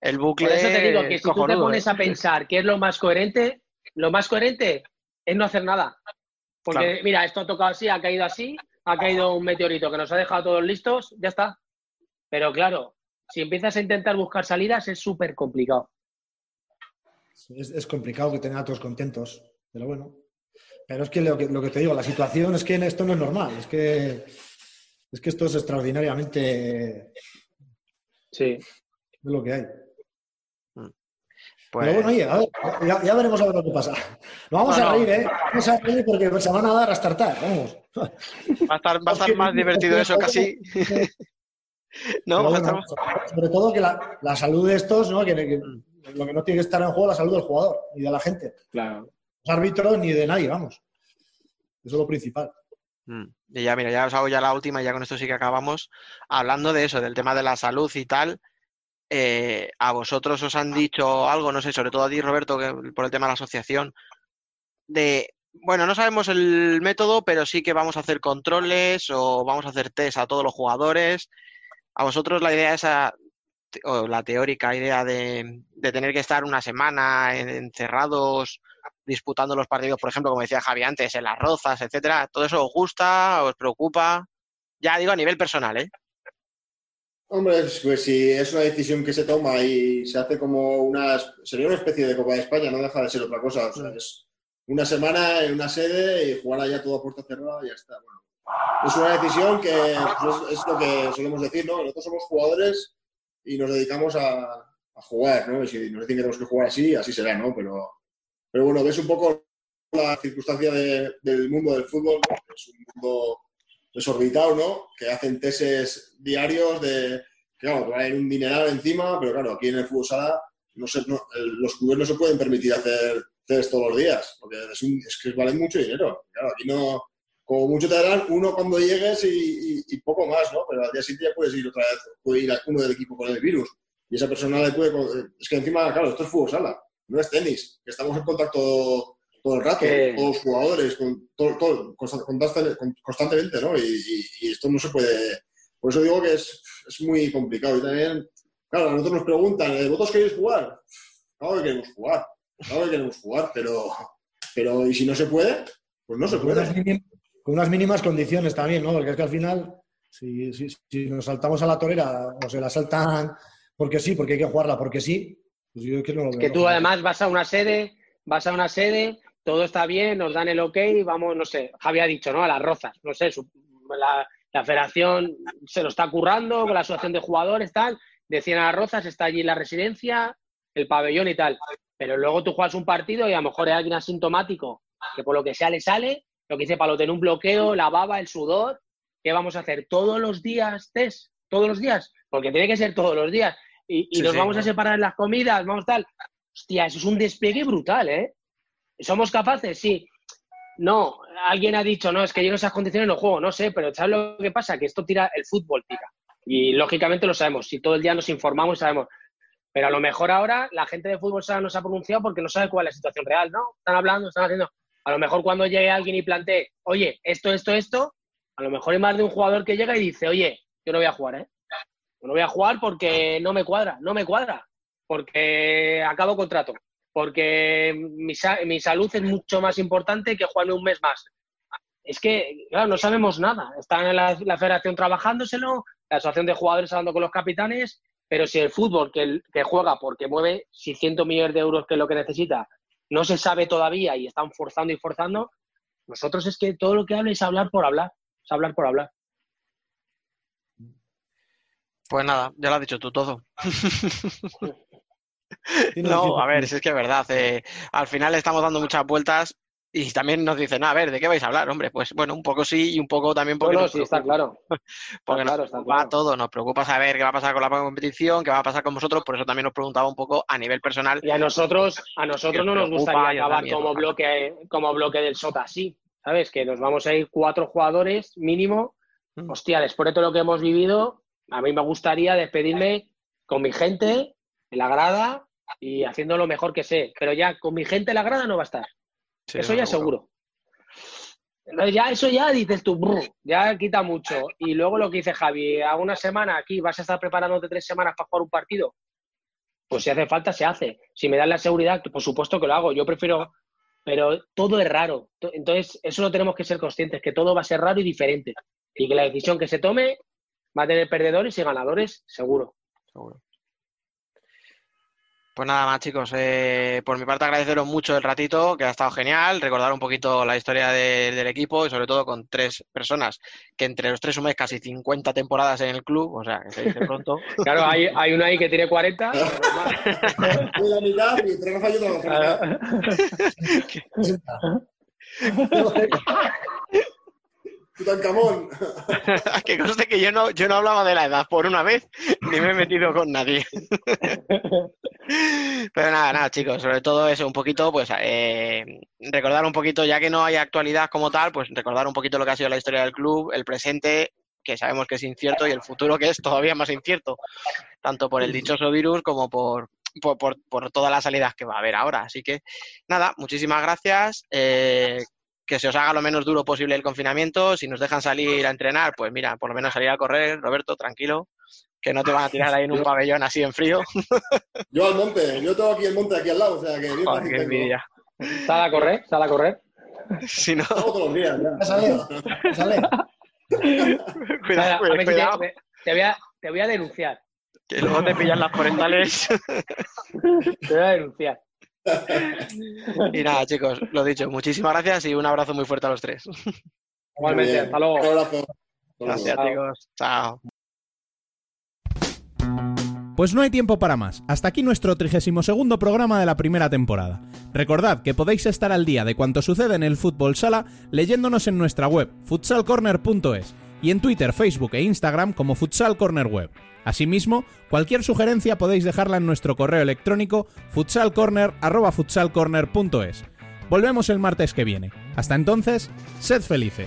el bucle Por eso te digo que si tú te pones ¿eh? a pensar qué es lo más coherente, lo más coherente es no hacer nada. Porque, Claro. mira, esto ha tocado así, ha caído así, ha caído un meteorito que nos ha dejado todos listos, ya está. Pero claro, si empiezas a intentar buscar salidas es súper complicado. Es, es complicado que tener a todos contentos. Pero bueno. Pero es que lo, que lo que te digo, la situación es que esto no es normal. Es que, es que esto es extraordinariamente. Sí. Es lo que hay. Pues- Pero bueno, oye, a ver, ya, ya veremos a ver lo que pasa. Nos vamos No, a reír, ¿eh? Vamos a reír porque se van a dar a startar, vamos. Va a estar, va a estar más divertido eso casi. no, bueno, estar- sobre todo que la, la salud de estos, ¿no? Que, que lo que no tiene que estar en juego es la salud del jugador y de la gente. Claro. Árbitros ni de nadie, vamos. Eso es lo principal. Mm. Y ya, mira, ya os hago ya la última, ya con esto sí que acabamos. Hablando de eso, del tema de la salud y tal, eh, ¿a vosotros os han dicho algo, no sé, sobre todo a ti, Roberto, que, por el tema de la asociación, de, bueno, no sabemos el método, pero sí que vamos a hacer controles o vamos a hacer test a todos los jugadores? ¿A vosotros la idea esa, o la teórica idea de, tener que estar una semana en- encerrados disputando los partidos, por ejemplo, como decía Javi antes, en las rozas, etcétera, ¿todo eso os gusta, os preocupa? Ya digo a nivel personal, ¿eh? Hombre, pues si es una decisión que se toma y se hace como una... Sería una especie de Copa de España, no deja de ser otra cosa. O sea, es una semana en una sede y jugar allá todo a puerta cerrada y ya está. Bueno, es una decisión que pues, es, lo que solemos decir, ¿no? Nosotros somos jugadores y nos dedicamos a, a jugar, ¿no? Y si nos dicen que tenemos que jugar así, así será, ¿no? Pero, pero bueno, ves un poco la circunstancia de- del mundo del fútbol, ¿no? Es un mundo desorbitado, ¿no? Que hacen teses diarios de, claro, ir un dineral encima, pero claro, aquí en el fútbol sala no se- no- los clubes no se pueden permitir hacer test todos los días, porque es, que valen mucho dinero. Claro, aquí no, como mucho te darán uno cuando llegues y, poco más, ¿no? Pero al día siguiente ya puedes ir otra vez, puede ir a uno del equipo con el virus. Y esa persona le puede... Es que encima, claro, esto es fútbol sala, no es tenis, que estamos en contacto todo el rato, Que- todos los jugadores, con, todo, todo- constantemente, ¿no? Y, y- y esto no se puede... Por eso digo que es, es muy complicado. Y también, claro, a nosotros nos preguntan, ¿eh, ¿vosotros queréis jugar? Claro que queremos jugar, claro que queremos jugar, pero, pero ¿y si no se puede? Pues no se Con unas, puede. con unas mínimas condiciones también, ¿no? Porque es que al final, si, si- si nos saltamos a la torera o se la saltan porque sí, porque hay que jugarla porque sí, pues yo que no lo veo. Que tú además vas a una sede, vas a una sede, todo está bien, nos dan el ok, vamos, no sé, Javi ha dicho, ¿no? A las rozas, no sé, su- la, la federación se lo está currando con la asociación de jugadores, tal, decían a las rozas, está allí la residencia, el pabellón y tal. Pero luego tú juegas un partido y a lo mejor hay alguien asintomático que por lo que sea le sale, lo que dice Palote, en un bloqueo, la baba, el sudor, ¿qué vamos a hacer? ¿Todos los días test? ¿Todos los días? Porque tiene que ser todos los días. Y, y Sí, nos sí, vamos a separar en las comidas, vamos tal. Hostia, eso es un despegue brutal, ¿eh? ¿Somos capaces? Sí. No, alguien ha dicho, no, es que yo en esas condiciones no juego, no sé, pero ¿sabes lo que pasa? Que esto tira, el fútbol tira. Y lógicamente lo sabemos, si todo el día nos informamos, sabemos. Pero a lo mejor ahora la gente de fútbol sala no se ha pronunciado porque no sabe cuál es la situación real, ¿no? Están hablando, están haciendo. A lo mejor cuando llegue alguien y plantee, oye, esto, esto, esto, a lo mejor hay más de un jugador que llega y dice, oye, yo no voy a jugar, ¿eh? No voy a jugar porque no me cuadra, no me cuadra, porque acabo contrato, porque mi, mi salud es mucho más importante que jugarme un mes más. Es que, claro, no sabemos nada. Está en la, la federación trabajándoselo, la asociación de jugadores hablando con los capitanes, pero si el fútbol que juega porque mueve 600 millones de euros, que es lo que necesita, no se sabe todavía y están forzando y forzando, nosotros es que todo lo que habla es hablar por hablar, es hablar por hablar. Pues nada, ya lo has dicho tú todo. No, a ver, si es que es verdad. eh, al final estamos dando muchas vueltas y también nos dicen, a ver, ¿de qué vais a hablar? Hombre, pues bueno, un poco sí y un poco también porque No, no, nos sí, está claro. porque Está nos claro, preocupa claro. todo, nos preocupa saber qué va a pasar con la competición, qué va a pasar con vosotros, por eso también nos preguntaba un poco a nivel personal. Y a nosotros, a nosotros no nos gustaría acabar como bloque, como bloque del SOTA así, ¿sabes? Que nos vamos a ir cuatro jugadores mínimo. Mm. Hostia, después de todo lo que hemos vivido, a mí me gustaría despedirme con mi gente en la grada y haciendo lo mejor que sé. Pero ya con mi gente en la grada no va a estar. Sí, eso ya seguro. Entonces ya eso ya dices tú, "Brr", ya quita mucho. Y luego lo que dice Javi, a una semana aquí vas a estar preparándote tres semanas para jugar un partido. Pues si hace falta, se hace. Si me dan la seguridad, por supuesto que lo hago. Yo prefiero, pero todo es raro. To- Entonces, eso lo tenemos que ser conscientes, que todo va a ser raro y diferente. Y que la decisión que se tome va a tener perdedores y ganadores, seguro. Seguro. Pues nada más, chicos. Eh, por mi parte, agradeceros mucho el ratito, que ha estado genial. Recordar un poquito la historia de- del equipo y sobre todo con tres personas que entre los tres suméis casi 50 temporadas en el club, o sea, que se dice pronto. Claro, hay, hay uno ahí que tiene 40. Voy la mitad y otro otra Tutankamón. que conste que yo no, yo no hablaba de la edad por una vez, ni me he metido con nadie. Pero nada, nada, chicos, sobre todo eso, un poquito, pues eh, recordar un poquito, ya que no hay actualidad como tal, pues recordar un poquito lo que ha sido la historia del club, el presente, que sabemos que es incierto, y el futuro que es todavía más incierto, tanto por el dichoso virus como por, por, por- por todas las salidas que va a haber ahora. Así que nada, muchísimas gracias. eh, que se os haga lo menos duro posible el confinamiento. Si nos dejan salir a entrenar, pues mira, por lo menos salir a correr, Roberto, tranquilo, que no te van a tirar ahí en un pabellón así en frío. Yo al monte, yo tengo aquí el monte aquí al lado, o sea que Joder, qué envidia. Sal a correr, sal a correr. Si no, todos los días, ya. Sale, sale. cuidado, si te- voy a, te voy a denunciar. que luego te pillan las forentales. Te voy a denunciar. y nada, chicos, lo dicho, muchísimas gracias y un abrazo muy fuerte a los tres. Igualmente, hasta luego. Un abrazo. Gracias, Chao. chicos. Chao. Pues no hay tiempo para más. Hasta aquí nuestro 32 programa de la primera temporada. Recordad que podéis estar al día de cuanto sucede en el fútbol sala leyéndonos en nuestra web futsalcorner.es y en Twitter, Facebook e Instagram como Futsal Corner Web. Asimismo, cualquier sugerencia podéis dejarla en nuestro correo electrónico futsalcorner@futsalcorner.es. Volvemos el martes que viene. Hasta entonces, sed felices.